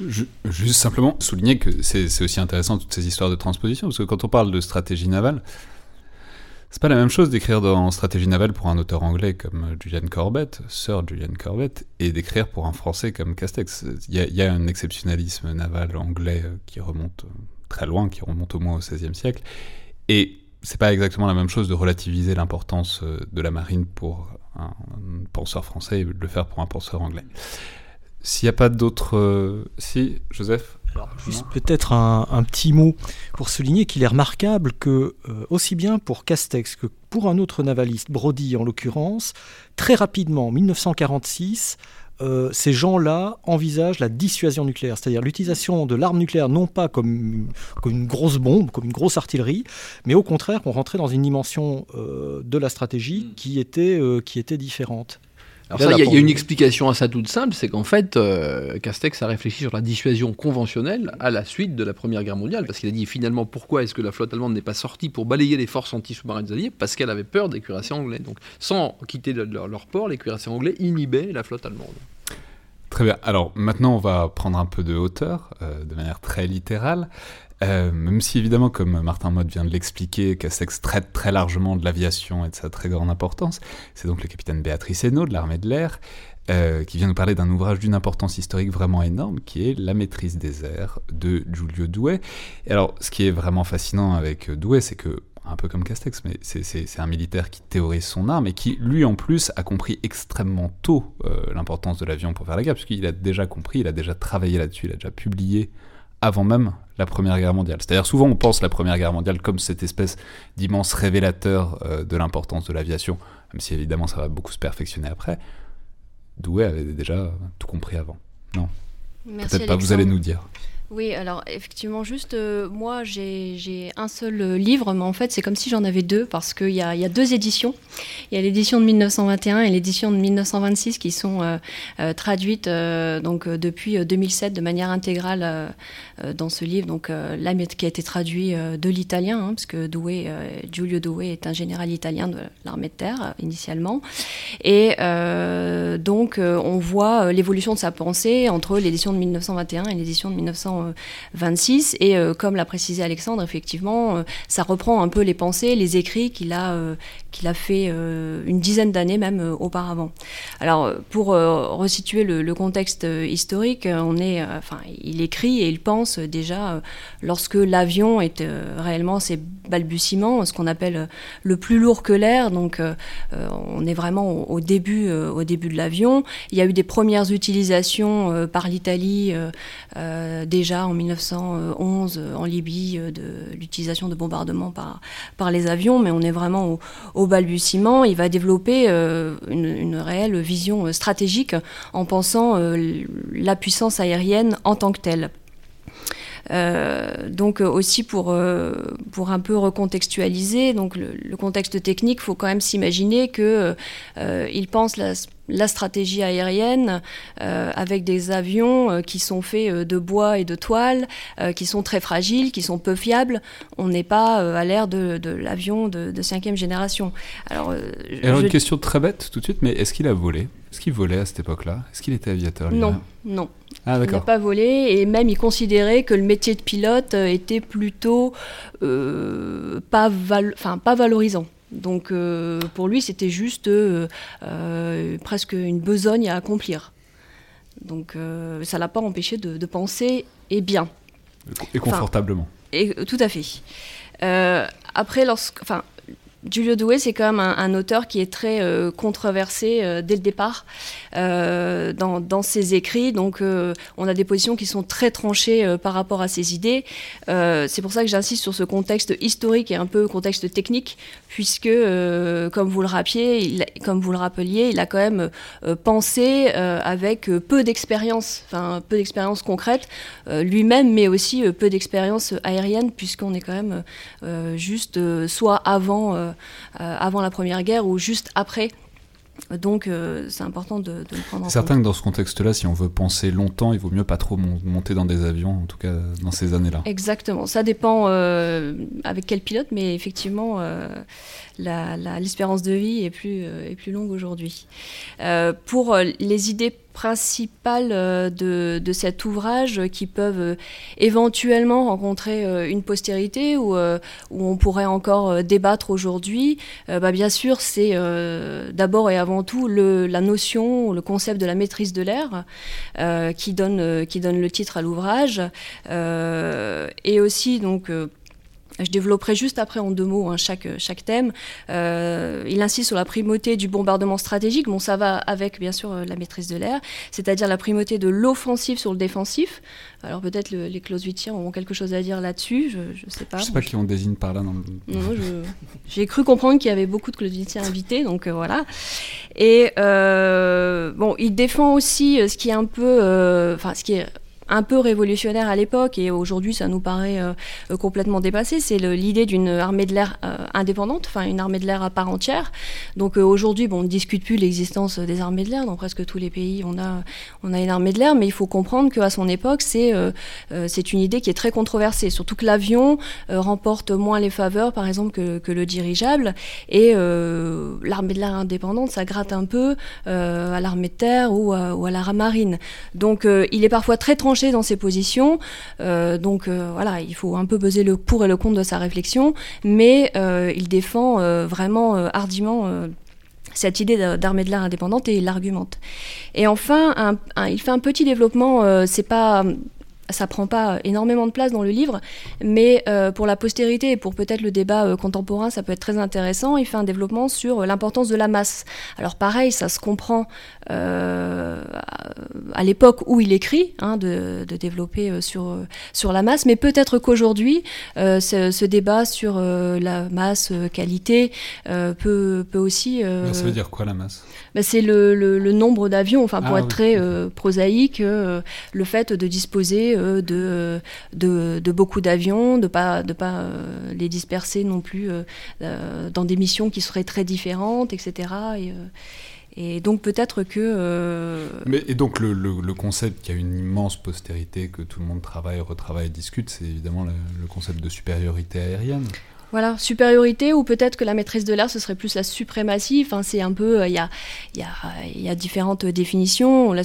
Ju- Juste simplement souligner que c'est c'est aussi intéressant toutes ces histoires de transposition, parce que quand on parle de stratégie navale, c'est pas la même chose d'écrire dans stratégie navale pour un auteur anglais comme Julian Corbett, Sir Julian Corbett, et d'écrire pour un français comme Castex. Il y, y a un exceptionnalisme naval anglais euh, qui remonte euh, très loin, qui remonte au moins au XVIe siècle, et c'est pas exactement la même chose de relativiser l'importance euh, de la marine pour un penseur français et de le faire pour un penseur anglais. S'il n'y a pas d'autres... euh, Si, Joseph? Alors, juste peut-être un, petit mot pour souligner qu'il est remarquable que, euh, aussi bien pour Castex que pour un autre navaliste, Brody en l'occurrence, très rapidement, en 1946, euh, ces gens-là envisagent la dissuasion nucléaire, c'est-à-dire l'utilisation de l'arme nucléaire non pas comme, comme une grosse bombe, comme une grosse artillerie, mais au contraire, on rentrait dans une dimension euh, de la stratégie qui était, euh, qui était différente. Alors Là, ça, il y, a- y une explication à ça toute simple, c'est qu'en fait, euh, Castex a réfléchi sur la dissuasion conventionnelle à la suite de la Première Guerre mondiale, parce qu'il a dit finalement pourquoi est-ce que la flotte allemande n'est pas sortie pour balayer les forces anti-sous-marines alliées Parce qu'elle avait peur des cuirassiers anglais. Donc sans quitter le- leur, leur port, les cuirassiers anglais inhibaient la flotte allemande. Très bien. Alors maintenant, on va prendre un peu de hauteur, euh, de manière très littérale. Euh, même si évidemment, comme Martin Mott vient de l'expliquer, Castex traite très largement de l'aviation et de sa très grande importance, c'est donc le capitaine Béatrice Hainaut de l'armée de l'air, euh, qui vient nous parler d'un ouvrage d'une importance historique vraiment énorme, qui est La maîtrise des airs de Giulio Douai. Et alors, ce qui est vraiment fascinant avec Douai, c'est que un peu comme Castex, mais c'est un militaire qui théorise son arme et qui, lui en plus, a compris extrêmement tôt euh, l'importance de l'avion pour faire la guerre, puisqu'il a déjà compris, il a déjà travaillé là-dessus, il a déjà publié avant même la Première Guerre mondiale. C'est-à-dire souvent on pense la Première Guerre mondiale comme cette espèce d'immense révélateur euh, de l'importance de l'aviation, même si évidemment ça va beaucoup se perfectionner après. Douai avait déjà tout compris avant. Non? Peut-être pas, vous allez nous dire. Oui, alors effectivement, juste euh, moi j'ai un seul euh, livre, mais en fait c'est comme si j'en avais deux parce qu'il y, a deux éditions. Il y a l'édition de 1921 et l'édition de 1926 qui sont euh, traduites donc depuis 2007 de manière intégrale dans ce livre. Donc là, qui a été traduit de l'italien, hein, parce Giulio Douai est un général italien de l'armée de terre initialement. Et donc on voit l'évolution de sa pensée entre l'édition de 1921 et l'édition de 1926. 26. Et euh, comme l'a précisé Alexandre, effectivement, euh, ça reprend un peu les pensées, les écrits qu'il a, euh, qu'il a fait une dizaine d'années même auparavant. Alors, pour resituer le, contexte historique, on est, enfin, il écrit et il pense déjà lorsque l'avion est réellement ses balbutiements, ce qu'on appelle le plus lourd que l'air. Donc, on est vraiment au, début, au début de l'avion. Il y a eu des premières utilisations par l'Italie déjà en 1911 euh, en Libye euh, de l'utilisation de bombardements par, par les avions, mais on est vraiment au, balbutiement. Il va développer euh, une, réelle vision stratégique en pensant la puissance aérienne en tant que telle. donc aussi pour, pour un peu recontextualiser, donc le, contexte technique, il faut quand même s'imaginer que il pense la la stratégie aérienne euh, avec des avions euh, qui sont faits euh, de bois et de toile, qui sont très fragiles, qui sont peu fiables. On n'est pas à l'ère de, l'avion de, cinquième génération. Alors, Alors une question très bête tout de suite, mais est-ce qu'il a volé? Est-ce qu'il volait à cette époque-là? Est-ce qu'il était aviateur Non, non. Ah, il n'a pas volé et même il considérait que le métier de pilote était plutôt pas, enfin, pas valorisant. Donc euh, pour lui, c'était juste euh, euh, presque une besogne à accomplir. Donc ça l'a pas empêché de, penser et bien. Et confortablement. et, tout à fait. après, lorsque, enfin, Giulio Doué, c'est quand même un, auteur qui est très euh, controversé euh, dès le départ euh, dans, ses écrits. Donc, on a des positions qui sont très tranchées par rapport à ses idées. c'est pour ça que j'insiste sur ce contexte historique et un peu contexte technique, puisque, comme vous le rappeliez, comme vous le rappeliez, il a quand même pensé avec peu d'expérience, enfin peu d'expérience concrète lui-même, mais aussi peu d'expérience aérienne, puisqu'on est quand même juste soit avant avant la Première Guerre ou juste après. Donc euh, c'est important de, de le prendre en compte. certain que dans ce contexte-là, si on veut penser longtemps, il vaut mieux pas trop monter dans des avions, en tout cas dans ces années-là. Exactement, ça dépend euh, avec quel pilote, mais effectivement, l'espérance de vie est plus, est plus longue aujourd'hui. pour les idées principales euh, de, cet ouvrage qui peuvent euh, éventuellement rencontrer euh, une postérité ou on pourrait encore débattre aujourd'hui, bah bien sûr, c'est d'abord et avant tout le, la notion, le concept de la maîtrise de l'air qui, donne, qui donne le titre à l'ouvrage. et aussi, donc, je développerai juste après en deux mots hein, chaque, chaque thème. Euh, il insiste sur la primauté du bombardement stratégique. Bon, ça va avec, bien sûr, euh, la maîtrise de l'air, c'est-à-dire la primauté de l'offensif sur le défensif. Alors peut-être le, les Clausewitziens ont quelque chose à dire là-dessus, je ne sais pas. Je ne sais pas qui on désigne par là. Non, j'ai cru comprendre qu'il y avait beaucoup de Clausewitziens invités, donc euh, voilà. Et bon, il défend aussi ce qui est un peu... Enfin, ce qui est un peu révolutionnaire à l'époque et aujourd'hui ça nous paraît complètement dépassé. C'est l'idée d'une armée de l'air indépendante, enfin une armée de l'air à part entière. Donc aujourd'hui, bon, on ne discute plus l'existence des armées de l'air. Dans presque tous les pays, on a, on a une armée de l'air, mais il faut comprendre qu'à son époque, c'est c'est une idée qui est très controversée. Surtout que l'avion remporte moins les faveurs, par exemple, que, le dirigeable. Et l'armée de l'air indépendante, ça gratte un peu à l'armée de terre ou à, ou à la marine. Donc il est parfois très tranché dans ses positions. donc voilà, il faut un peu peser le pour et le contre de sa réflexion, mais il défend vraiment hardiment cette idée d'armée de l'air indépendante et il l'argumente. Et enfin, il fait un petit développement, c'est pas ça prend pas énormément de place dans le livre, mais euh, pour la postérité et pour peut-être le débat euh, contemporain, ça peut être très intéressant. Il fait un développement sur euh, l'importance de la masse. Alors pareil, ça se comprend à l'époque où il écrit, hein, de, développer sur, sur la masse, mais peut-être qu'aujourd'hui, ce, ce, débat sur la masse, qualité, peut, peut aussi... ça veut dire quoi la masse? bah, C'est le, le, nombre d'avions, enfin pour ah être très prosaïque, le fait de disposer euh, de, beaucoup d'avions, de ne pas, de pas euh, les disperser non plus euh, dans des missions qui seraient très différentes, etc. Et, donc peut-être que... Mais, et donc le, concept qui a une immense postérité, que tout le monde travaille, retravaille, discute, c'est évidemment le, concept de supériorité aérienne. Voilà, supériorité ou peut-être que la maîtrise de l'air, ce serait plus la suprématie. Enfin, c'est un peu, euh, il y, a, y, a, y, a, différentes définitions. La,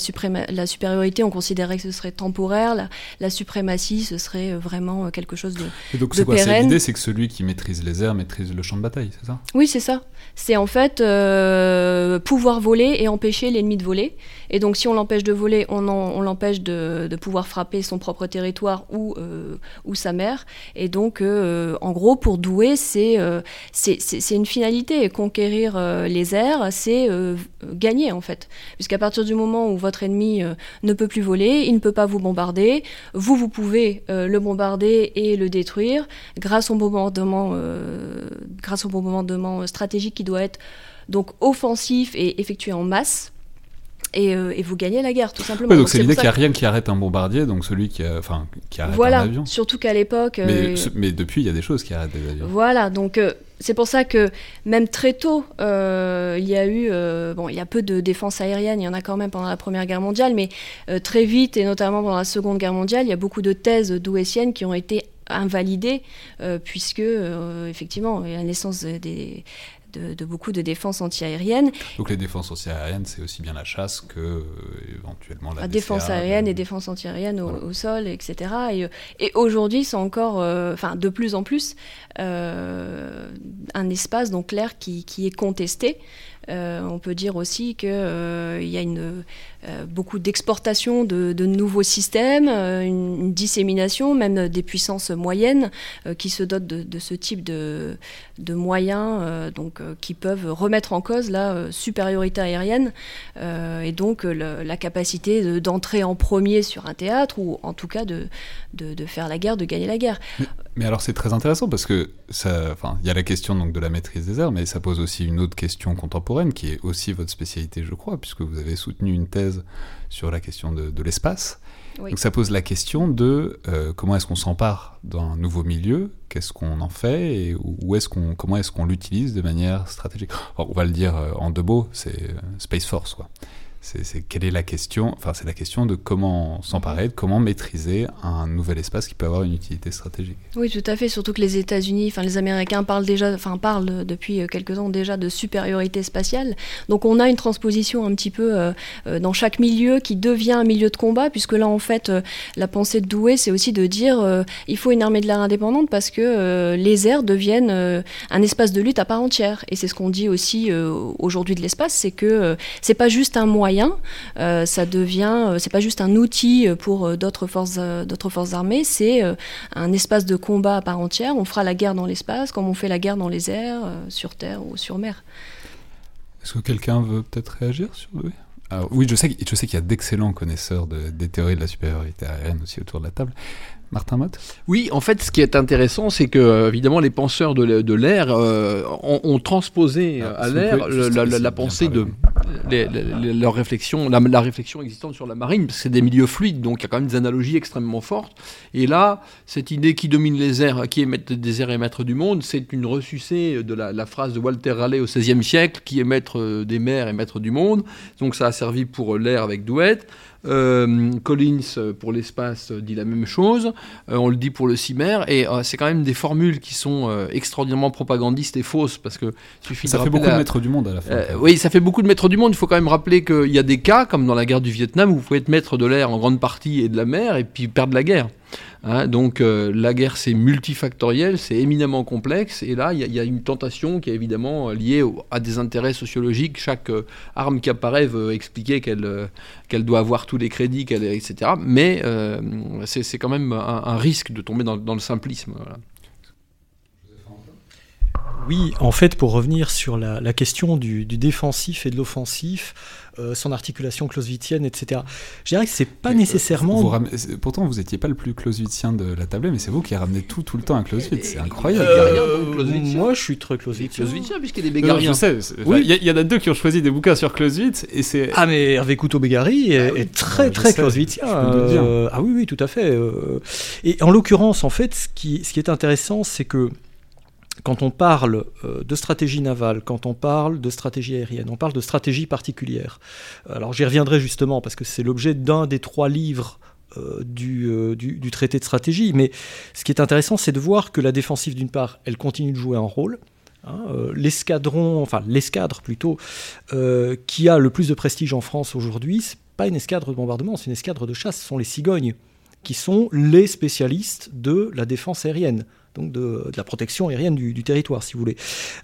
la, supériorité, on considérait que ce serait temporaire. La, suprématie, ce serait euh, vraiment euh, quelque chose de Et donc c'est quoi? L'idée, c'est que celui qui maîtrise les airs maîtrise le champ de bataille, c'est ça? Oui, c'est ça. C'est en fait pouvoir voler et empêcher l'ennemi de voler. Et donc, si on l'empêche de voler, on, l'empêche de, pouvoir frapper son propre territoire ou, ou sa mère. Et donc, en gros, pour euh, c'est c'est une finalité. Conquérir euh, les airs, c'est euh, gagner en fait. Puisqu'à partir du moment où votre ennemi ne peut plus voler, il ne peut pas vous bombarder, vous, vous pouvez le bombarder et le détruire grâce au bombardement, grâce au bombardement stratégique qui doit être donc offensif et effectué en masse. Euh, et, vous gagnez la guerre, tout simplement. donc c'est l'idée qu'il n'y a rien qui arrête un bombardier, donc celui qui, enfin, qui arrête voilà, un avion. surtout qu'à l'époque... Mais, euh, mais, depuis, il y a des choses qui arrêtent des avions. Voilà, donc euh, c'est pour ça que même très tôt, il y a eu... bon, il y a peu de défense aérienne, il y en a quand même pendant la Première Guerre mondiale, mais très vite, et notamment pendant la Seconde Guerre mondiale, il y a beaucoup de thèses douétiennes qui ont été invalidées, puisque, effectivement, la naissance des de, beaucoup de défense antiaérienne. Donc les défenses antiaériennes, c'est aussi bien la chasse que euh, éventuellement la, défense aérienne et défense antiaérienne au, sol, etc. Et, euh, et aujourd'hui, c'est encore, euh, enfin de plus en plus, un espace donc l'air qui, qui, est contesté. on peut dire aussi qu'il y a une, euh, beaucoup d'exportation de, nouveaux systèmes, euh, une, dissémination même des puissances moyennes euh, qui se dotent de, ce type de, moyens qui peuvent remettre en cause la supériorité aérienne et donc la capacité d'entrer en premier sur un théâtre ou en tout cas de, faire la guerre, de gagner la guerre. Mais, alors c'est très intéressant parce que il y a la question donc de la maîtrise des airs, mais ça pose aussi une autre question contemporaine qui est aussi votre spécialité, je crois, puisque vous avez soutenu une thèse sur la question de, l'espace. Donc ça pose la question de euh, comment est-ce qu'on s'empare d'un nouveau milieu, qu'est-ce qu'on en fait? Et où est-ce qu'on, comment est-ce qu'on l'utilise de manière stratégique? on va le dire euh, en deux mots, c'est euh, Space Force. Quoi c'est quelle est la question Enfin, c'est la question de comment s'emparer, de comment maîtriser un nouvel espace qui peut avoir une utilité stratégique. Oui, tout à fait. Surtout que les États-Unis, enfin les Américains parlent déjà, enfin parlent depuis quelques ans déjà de supériorité spatiale. Donc on a une transposition un petit peu euh, euh, dans chaque milieu qui devient un milieu de combat, puisque là en fait euh, la pensée de Douai, c'est aussi de dire il faut une armée de l'air indépendante parce que les airs deviennent un espace de lutte à part entière. Et c'est ce qu'on dit aussi aujourd'hui de l'espace, c'est que c'est pas juste un moyen euh, ça devient, euh, c'est pas juste un outil pour euh, d'autres forces, d'autres forces armées, c'est un espace de combat à part entière. On fera la guerre dans l'espace comme on fait la guerre dans les airs, sur terre ou sur mer. Est-ce que quelqu'un veut peut-être réagir sur oui oui, je sais, je sais qu'il y a d'excellents connaisseurs des théories de la supériorité aérienne aussi autour de la table. Martin Mott Oui, en fait, ce qui est intéressant, c'est que, euh, évidemment, les penseurs de l'air euh, ont, transposé ah, à l'air la, pensée de. leur réflexion, la, réflexion existante sur la marine, parce que c'est des milieux fluides, donc il y a quand même des analogies extrêmement fortes. Et là, cette idée qui domine les airs, qui est maître des airs et maître du monde, c'est une ressucée de la, phrase de Walter Raleigh au XVIe siècle, qui est maître des mers et maître du monde. Donc ça a servi pour l'air avec Douette. Euh, Collins euh, pour l'espace dit la même chose, euh, on le dit pour le CIMER, et c'est quand même des formules qui sont extraordinairement propagandistes et fausses, parce que suffit ça fait beaucoup de maîtres du monde à la fin. oui, ça fait beaucoup de maîtres du monde. Il faut quand même rappeler qu'il y a des cas, comme dans la guerre du Vietnam, où vous pouvez être maître de l'air en grande partie et de la mer, et puis perdre la guerre. Hein, donc euh, la guerre c'est multifactoriel, c'est éminemment complexe, et là il y, a une tentation qui est évidemment liée à des intérêts sociologiques. Chaque euh, arme qui apparaît veut expliquer qu'elle euh, qu'elle doit avoir tous les crédits, etc. Mais c'est quand même un, risque de tomber dans, le simplisme. Oui, en fait, pour revenir sur la, question du, défensif et de l'offensif, euh, son articulation clausewitzienne, etc. Je dirais que c'est pas nécessairement. pourtant, vous n'étiez pas le plus clausewitzien de la table, mais c'est vous qui ramenez tout, tout le temps à Clausewitz. C'est incroyable. Euh, moi, je suis très Clausewitz. puisqu'il y a des Bégariens. je sais. Il y, en a deux qui ont choisi des bouquins sur Clausewitz, et c'est. Ah, mais Hervé Couteau-Bégari est, ah très, très Clausewitzien. Euh, ah oui, oui, tout à fait. et en l'occurrence, en fait, ce qui, ce qui est intéressant, c'est que quand on parle euh, de stratégie navale, quand on parle de stratégie aérienne, on parle de stratégie particulière. Alors j'y reviendrai justement parce que c'est l'objet d'un des trois livres euh, euh, du, traité de stratégie. Mais ce qui est intéressant, c'est de voir que la défensive, d'une part, elle continue de jouer un rôle. Hein, l'escadron, enfin l'escadre plutôt, qui a le plus de prestige en France aujourd'hui, c'est pas une escadre de bombardement, c'est une escadre de chasse, ce sont les cigognes, qui sont les spécialistes de la défense aérienne donc de, la protection aérienne du, territoire, si vous voulez.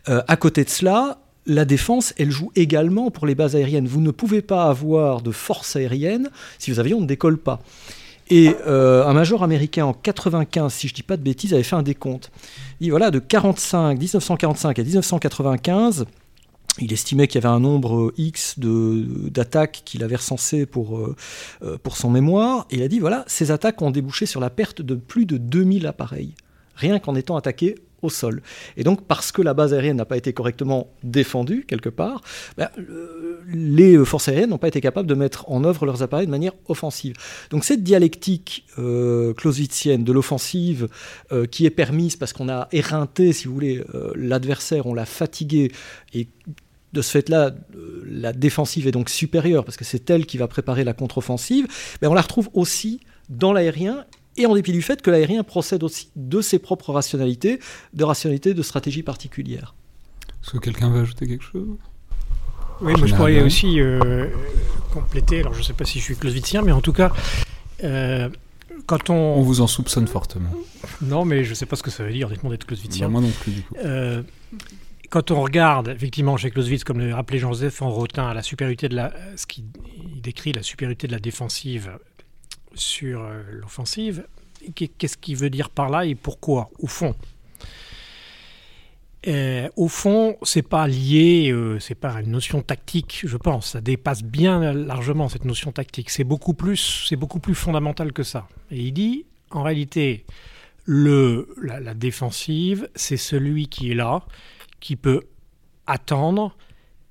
Euh, à côté de cela, la défense, elle joue également pour les bases aériennes. Vous ne pouvez pas avoir de force aérienne si vos avions ne décollent pas. Et euh, un major américain en 95, si je ne dis pas de bêtises, avait fait un décompte. Il dit voilà, de 45, 1945 à 1995, il estimait qu'il y avait un nombre X d'attaques qu'il avait recensées pour, euh, pour son mémoire. Et il a dit voilà, ces attaques ont débouché sur la perte de plus de 2000 appareils rien qu'en étant attaqué au sol. Et donc, parce que la base aérienne n'a pas été correctement défendue, quelque part, ben, les forces aériennes n'ont pas été capables de mettre en œuvre leurs appareils de manière offensive. Donc, cette dialectique euh, clausewitzienne de l'offensive, euh, qui est permise parce qu'on a éreinté, si vous voulez, euh, l'adversaire, on l'a fatigué, et de ce fait-là, euh, la défensive est donc supérieure, parce que c'est elle qui va préparer la contre-offensive, ben, on la retrouve aussi dans l'aérien et en dépit du fait que l'aérien procède aussi de ses propres rationalités, de rationalités de stratégie particulière. Est-ce que quelqu'un veut ajouter quelque chose? Oui, moi je pourrais aussi euh, compléter, alors je ne sais pas si je suis clausewitzien, mais en tout cas, euh, quand on... On vous en soupçonne fortement. Non, mais je ne sais pas ce que ça veut dire, honnêtement, d'être clausewitzien. Bah, moi non plus, du coup. Euh, quand on regarde effectivement chez Clausewitz, comme le rappelait Jean-Joseph en Rotin, la supériorité de la, ce qui décrit la supériorité de la défensive sur euh, l'offensive. Qu'est-ce qu'il veut dire par là et pourquoi, au fond? Euh, au fond, c'est pas lié, euh, c'est pas une notion tactique, je pense. Ça dépasse bien largement cette notion tactique. C'est beaucoup plus, c'est beaucoup plus fondamental que ça. Et il dit, en réalité, le, la défensive, c'est celui qui est là, qui peut attendre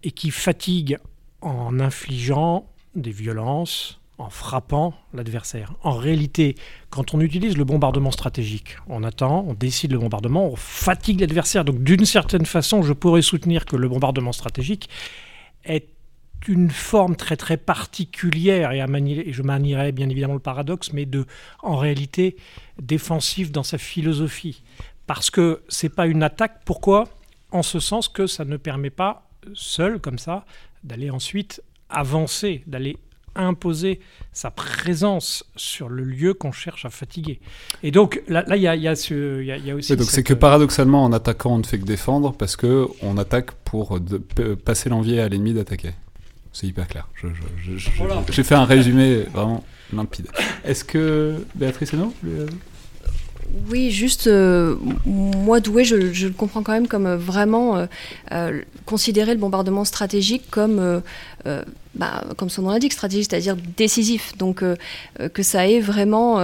et qui fatigue en infligeant des violences, en frappant l'adversaire. En réalité, quand on utilise le bombardement stratégique, on attend, on décide le bombardement, on fatigue l'adversaire. Donc d'une certaine façon, je pourrais soutenir que le bombardement stratégique est une forme très très particulière, et, je manierais bien évidemment le paradoxe, mais de, en réalité, défensif dans sa philosophie. Parce que c'est pas une attaque. Pourquoi? En ce sens que ça ne permet pas, seul comme ça, d'aller ensuite avancer, d'aller imposer sa présence sur le lieu qu'on cherche à fatiguer. Et donc là, il y, a, y, a ce, y, a, aussi. donc c'est que paradoxalement, en attaquant, on ne fait que défendre parce que on attaque pour passer l'envie à l'ennemi d'attaquer. C'est hyper clair. J'ai fait un résumé vraiment limpide. Est-ce que Béatrice et nous Oui, juste, euh, moi, Douai, je, je, le comprends quand même comme euh, vraiment euh, considérer le bombardement stratégique comme, bah, comme son nom l'indique, stratégique, c'est-à-dire décisif. Donc, que ça ait vraiment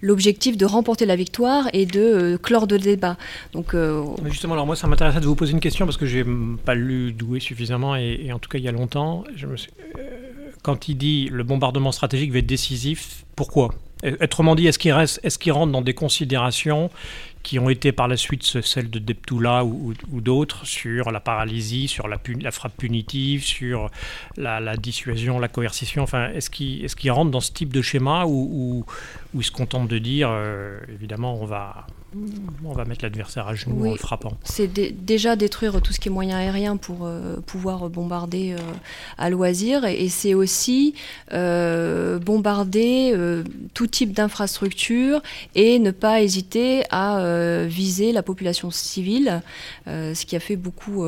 l'objectif de remporter la victoire et de clore de débat. Donc, justement, alors moi, ça m'intéressait de vous poser une question parce que j'ai pas lu Douai suffisamment et, en tout cas, il y a longtemps. Je quand il dit le bombardement stratégique va être décisif, pourquoi? Autrement dit, est-ce qu'il reste, est-ce qu'il rentre dans des considérations qui ont été par la suite celles de Deptula ou, d'autres sur la paralysie, sur la, frappe punitive, sur la, dissuasion, la coercition? Enfin, est-ce qu'il rentre dans ce type de schéma ou il se contente de dire, euh, évidemment, on va, on va mettre l'adversaire à genoux oui, en le frappant. C'est dé déjà détruire tout ce qui est moyen aérien pour euh, pouvoir bombarder euh, à loisir et, et c'est aussi euh, bombarder tout type d'infrastructure et ne pas hésiter à viser la population civile, ce qui a fait beaucoup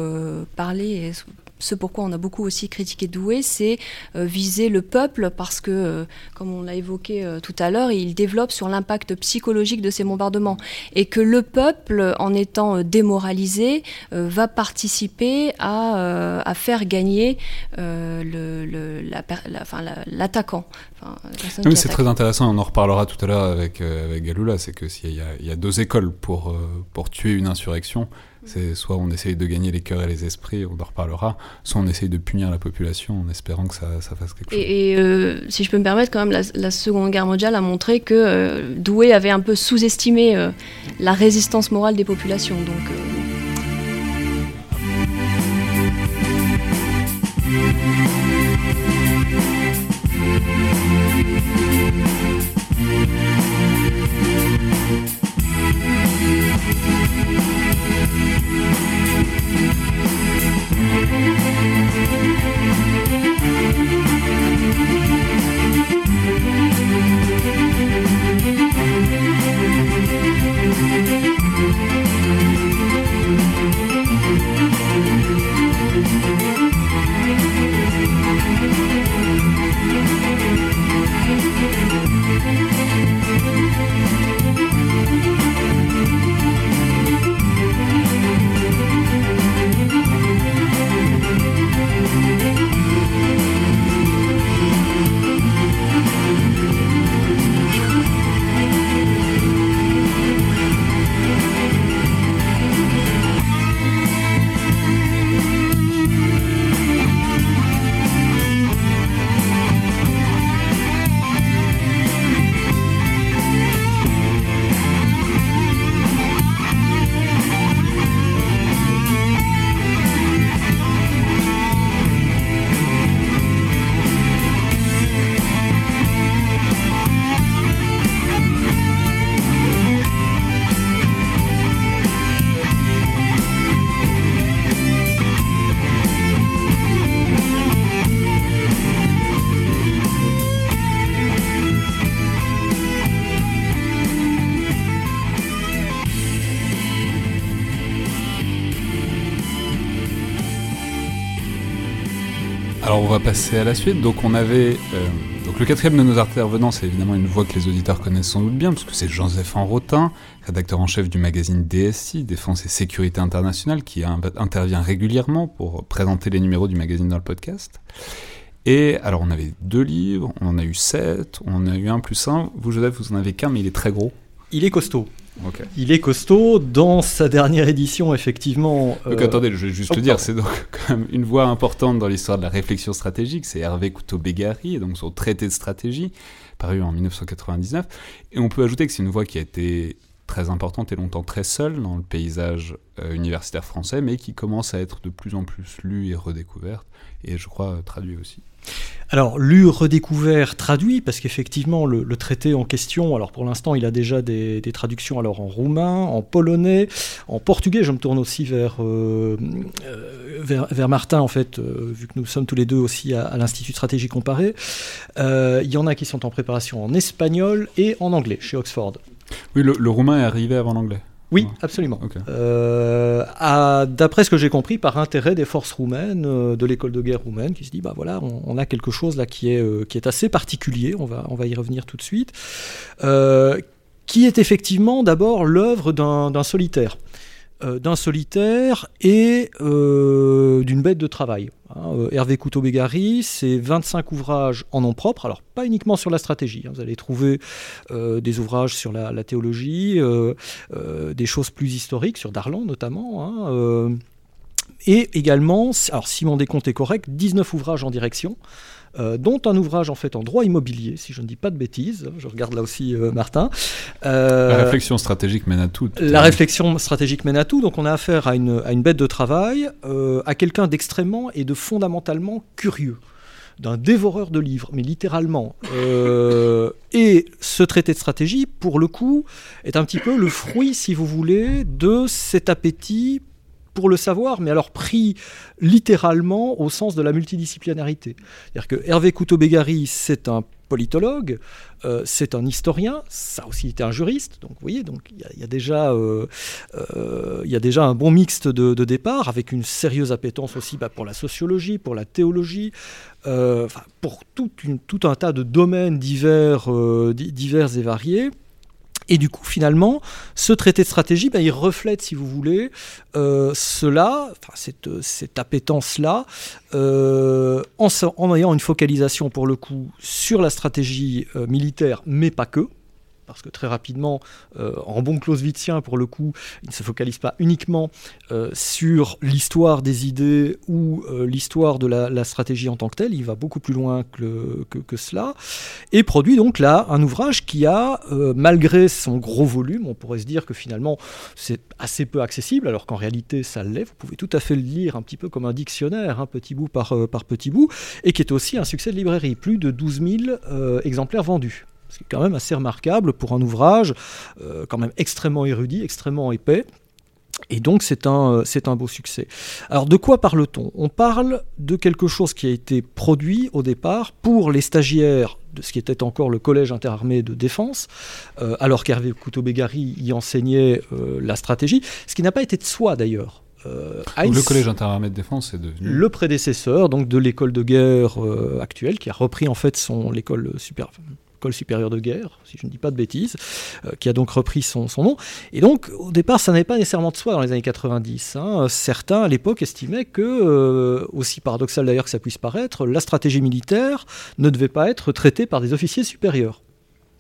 parler et ce pourquoi on a beaucoup aussi critiqué Douai, c'est euh, viser le peuple parce que, euh, comme on l'a évoqué euh, tout à l'heure, il développe sur l'impact psychologique de ces bombardements et que le peuple, en étant démoralisé, va participer à, à faire gagner l'attaquant. La, la, enfin, oui, c'est très intéressant, on en reparlera tout à l'heure avec, avec Galula, c'est qu'il y, y, a deux écoles pour, pour tuer une insurrection. C'est soit on essaye de gagner les cœurs et les esprits, on en reparlera, soit on essaye de punir la population en espérant que ça, ça fasse quelque chose. Et, et euh, si je peux me permettre, quand même, la, la, Seconde Guerre mondiale a montré que euh, Douai avait un peu sous-estimé euh, la résistance morale des populations. Donc, va passer à la suite. Donc on avait euh, donc le quatrième de nos intervenants, c'est évidemment une voix que les auditeurs connaissent sans doute bien, parce que c'est Joseph Enrotin, rédacteur en chef du magazine DSI, Défense et Sécurité Internationale, qui intervient régulièrement pour présenter les numéros du magazine dans le podcast. Et alors on avait deux livres, on en a eu sept, on en a eu un plus un. Vous Joseph, vous en avez qu'un, mais il est très gros. Il est costaud. Okay. Il est costaud. Dans sa dernière édition, effectivement. Donc euh... attendez, je vais juste oh, le dire, c'est donc quand même une voix importante dans l'histoire de la réflexion stratégique. C'est Hervé Couteau-Bégari, et donc son traité de stratégie, paru en 1999. Et on peut ajouter que c'est une voix qui a été très importante et longtemps très seule dans le paysage euh, universitaire français, mais qui commence à être de plus en plus lue et redécouverte, et je crois traduite aussi. Alors, lu, redécouvert, traduit, parce qu'effectivement, le, traité en question, alors pour l'instant, il a déjà des, traductions alors en roumain, en polonais, en portugais. Je me tourne aussi vers, euh, vers, vers, Martin, en fait, euh, vu que nous sommes tous les deux aussi à, l'Institut stratégie comparée. Euh, il y en a qui sont en préparation en espagnol et en anglais, chez Oxford. Oui, le roumain est arrivé avant l'anglais. Oui, absolument. Okay. Euh, D'après ce que j'ai compris, par intérêt des forces roumaines, euh, de l'école de guerre roumaine, qui se dit, bah voilà, on, on a quelque chose là qui est, euh, qui est assez particulier, on va, on va y revenir tout de suite, qui est effectivement d'abord l'œuvre d'un solitaire. Euh, d'un solitaire et euh, d'une bête de travail. Hein. Euh, Hervé Couteau-Bégary, c'est 25 ouvrages en nom propre, alors pas uniquement sur la stratégie, hein. vous allez trouver des ouvrages sur la, théologie, des choses plus historiques, sur Darlan notamment, hein, et également, alors si mon décompte est correct, 19 ouvrages en direction, euh, dont un ouvrage en fait en droit immobilier, si je ne dis pas de bêtises. Je regarde là aussi euh, Martin. Euh, la réflexion stratégique mène à tout. La réflexion stratégique mène à tout. Donc on a affaire à une, à une bête de travail, à quelqu'un d'extrêmement et de fondamentalement curieux d'un dévoreur de livres, mais littéralement. et ce traité de stratégie, pour le coup, est un petit peu le fruit, si vous voulez, de cet appétit pour le savoir, mais alors pris littéralement au sens de la multidisciplinarité. C'est-à-dire que Hervé Couteau-Bégary, c'est un politologue, euh, c'est un historien, ça aussi été un juriste, donc vous voyez, il y, a déjà, euh, euh, y a déjà un bon mixte de, départ, avec une sérieuse appétence aussi bah, pour la sociologie, pour la théologie, pour tout, tout, un tas de domaines divers, divers et variés. Et du coup, finalement, ce traité de stratégie, ben, il reflète, si vous voulez, euh, cela, cette, cette appétence-là, euh, en, ayant une focalisation, pour le coup, sur la stratégie euh, militaire, mais pas que parce que très rapidement, euh, en bon clausewitzien, pour le coup, il ne se focalise pas uniquement euh, sur l'histoire des idées ou euh, l'histoire de la, stratégie en tant que telle, il va beaucoup plus loin que, que, cela, et produit donc là un ouvrage qui a, malgré son gros volume, on pourrait se dire que finalement c'est assez peu accessible, alors qu'en réalité ça l'est, vous pouvez tout à fait le lire un petit peu comme un dictionnaire, un petit bout par, par petit bout, et qui est aussi un succès de librairie, plus de 12 000 exemplaires vendus. C'est quand même assez remarquable pour un ouvrage euh, quand même extrêmement érudit, extrêmement épais. Et donc c'est un, euh, c'est un beau succès. Alors de quoi parle-t-on? On parle de quelque chose qui a été produit au départ pour les stagiaires de ce qui était encore le collège interarmé de défense, euh, alors qu'Hervé Couteau-Bégary y enseignait la stratégie, ce qui n'a pas été de soi d'ailleurs. le collège interarmé de défense est devenu le prédécesseur donc de l'école de guerre actuelle qui a repris en fait son l'école supérieure supérieure de guerre, si je ne dis pas de bêtises, euh, qui a donc repris son, nom. Et donc, au départ, ça n'avait pas nécessairement de soi dans les années 90. Hein. Certains, à l'époque, estimaient que, euh, aussi paradoxal d'ailleurs que ça puisse paraître, la stratégie militaire ne devait pas être traitée par des officiers supérieurs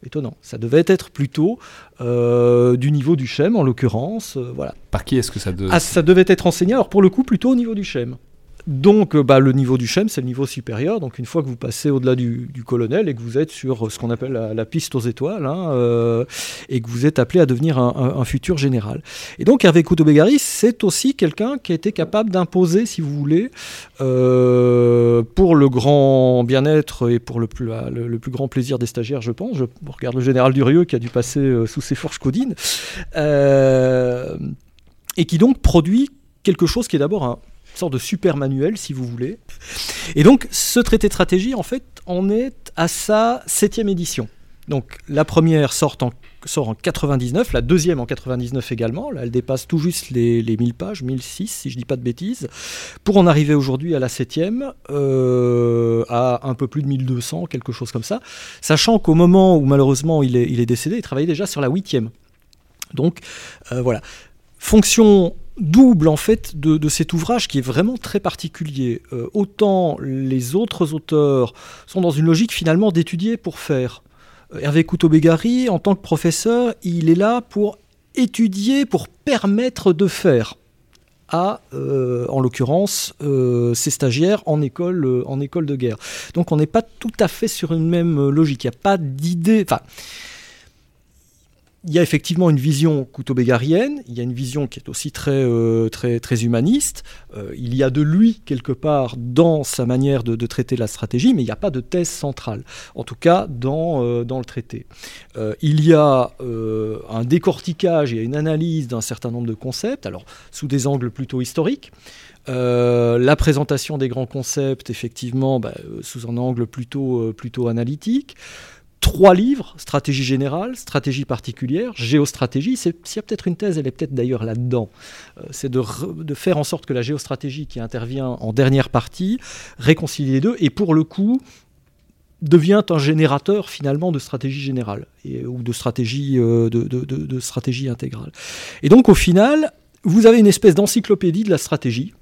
étonnant. Ça devait être plutôt euh, du niveau du CHEM, en l'occurrence. voilà. Par qui est-ce que ça devait ah, Ça devait être enseigné, alors pour le coup, plutôt au niveau du CHEM. Donc, euh, bah, le niveau du CHEM, c'est le niveau supérieur. Donc, une fois que vous passez au-delà du, colonel et que vous êtes sur ce qu'on appelle la, piste aux étoiles, hein, euh, et que vous êtes appelé à devenir un, futur général. Et donc, Hervé Couteau-Bégary, c'est aussi quelqu'un qui a été capable d'imposer, si vous voulez, euh, pour le grand bien-être et pour le plus, le, plus, grand plaisir des stagiaires, je pense. Je regarde le général Durieux qui a dû passer sous ses fourches codines, et qui donc produit quelque chose qui est d'abord un sorte de super manuel, si vous voulez. Et donc, ce traité de stratégie, en fait, en est à sa septième édition. Donc, la première sort en, sort en 99, la deuxième en 99 également. Là, elle dépasse tout juste les, les 1000 pages, 1006 si je ne dis pas de bêtises, pour en arriver aujourd'hui à la septième, euh, à un peu plus de 1200, quelque chose comme ça. Sachant qu'au moment où malheureusement il est, décédé, il travaillait déjà sur la huitième. Donc, euh, voilà. Fonction double en fait de, cet ouvrage qui est vraiment très particulier. Euh, autant les autres auteurs sont dans une logique finalement d'étudier pour faire. Euh, Hervé Couteau-Bégary, en tant que professeur, il est là pour étudier, pour permettre de faire à, euh, en l'occurrence, ses stagiaires en école, en école de guerre. Donc on n'est pas tout à fait sur une même logique. Il n'y a pas d'idée. Enfin, il y a effectivement une vision couteau-bégarienne, il y a une vision qui est aussi très, euh, très, très humaniste, euh, il y a de lui quelque part dans sa manière de, traiter la stratégie, mais il n'y a pas de thèse centrale, en tout cas dans, euh, dans le traité. il y a un décortiquage et une analyse d'un certain nombre de concepts, alors sous des angles plutôt historiques, la présentation des grands concepts, effectivement, bah, sous un angle plutôt, plutôt analytique trois livres, stratégie générale, stratégie particulière, géostratégie. S'il y a peut-être une thèse, elle est peut-être d'ailleurs là-dedans. Euh, c'est de, faire en sorte que la géostratégie qui intervient en dernière partie réconcilie les deux et pour le coup devient un générateur finalement de stratégie générale et, ou de stratégie, de, de, de, stratégie intégrale. Et donc au final, vous avez une espèce d'encyclopédie de la stratégie.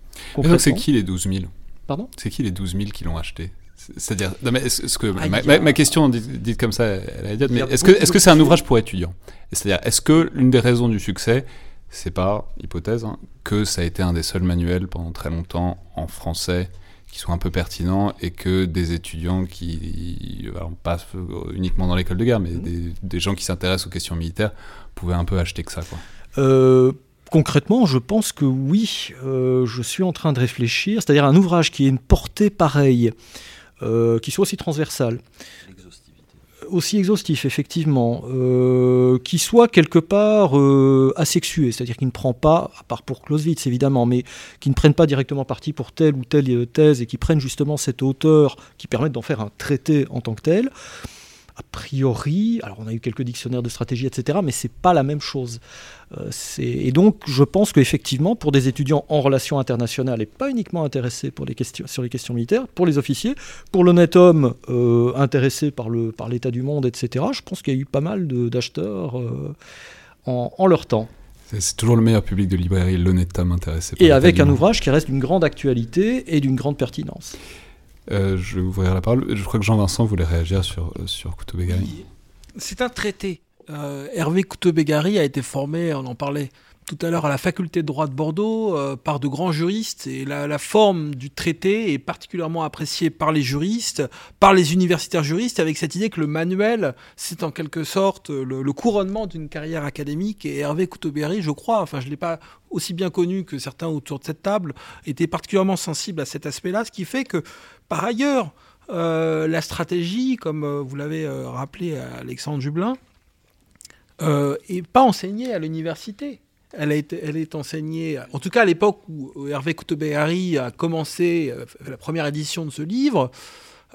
C'est qui les 12 000 Pardon? C'est qui les 12 000 qui l'ont acheté? C'est-à-dire, est-ce que ah, ma, question dite, comme ça, elle est idiote, mais est-ce que est-ce que c'est un ouvrage pour étudiants? C'est-à-dire, est-ce que l'une des raisons du succès, c'est pas hypothèse, hein, que ça a été un des seuls manuels pendant très longtemps en français qui soit un peu pertinent et que des étudiants qui, alors pas uniquement dans l'école de guerre, mais mmh. des, gens qui s'intéressent aux questions militaires pouvaient un peu acheter que ça, quoi? Euh, Concrètement, je pense que oui, euh, je suis en train de réfléchir, c'est-à-dire un ouvrage qui ait une portée pareille, euh, qui soit aussi transversal, aussi exhaustif, effectivement, euh, qui soit quelque part asexué, c'est-à-dire qui ne prend pas, à part pour Clausewitz évidemment, mais qui ne prenne pas directement parti pour telle ou telle thèse et qui prennent justement cette hauteur qui permette d'en faire un traité en tant que tel a priori, alors on a eu quelques dictionnaires de stratégie, etc., mais c'est pas la même chose. Euh, et donc, je pense qu'effectivement, pour des étudiants en relations internationales et pas uniquement intéressés pour les questions, sur les questions militaires, pour les officiers, pour l'honnête homme euh, intéressé par, le, par l'état du monde, etc., je pense qu'il y a eu pas mal d'acheteurs euh, en, en leur temps. C'est toujours le meilleur public de librairie, l'honnête homme intéressé. Par et avec un ouvrage qui reste d'une grande actualité et d'une grande pertinence. Euh, je vais ouvrir la parole. Je crois que Jean-Vincent voulait réagir sur, euh, sur Couteau-Bégari. C'est un traité. Euh, Hervé Couteau-Bégari a été formé, on en parlait tout à l'heure, à la faculté de droit de Bordeaux par de grands juristes. Et la, forme du traité est particulièrement appréciée par les juristes, par les universitaires juristes, avec cette idée que le manuel, c'est en quelque sorte le, couronnement d'une carrière académique. Et Hervé Couteau-Bégari, je crois, enfin je ne l'ai pas aussi bien connu que certains autour de cette table, était particulièrement sensible à cet aspect-là, ce qui fait que par ailleurs, euh, la stratégie, comme euh, vous l'avez euh, rappelé à Alexandre Jublin, n'est pas enseignée à l'université. Elle, est enseignée, en tout cas à l'époque où Hervé Couteau-Béhari a commencé la première édition de ce livre,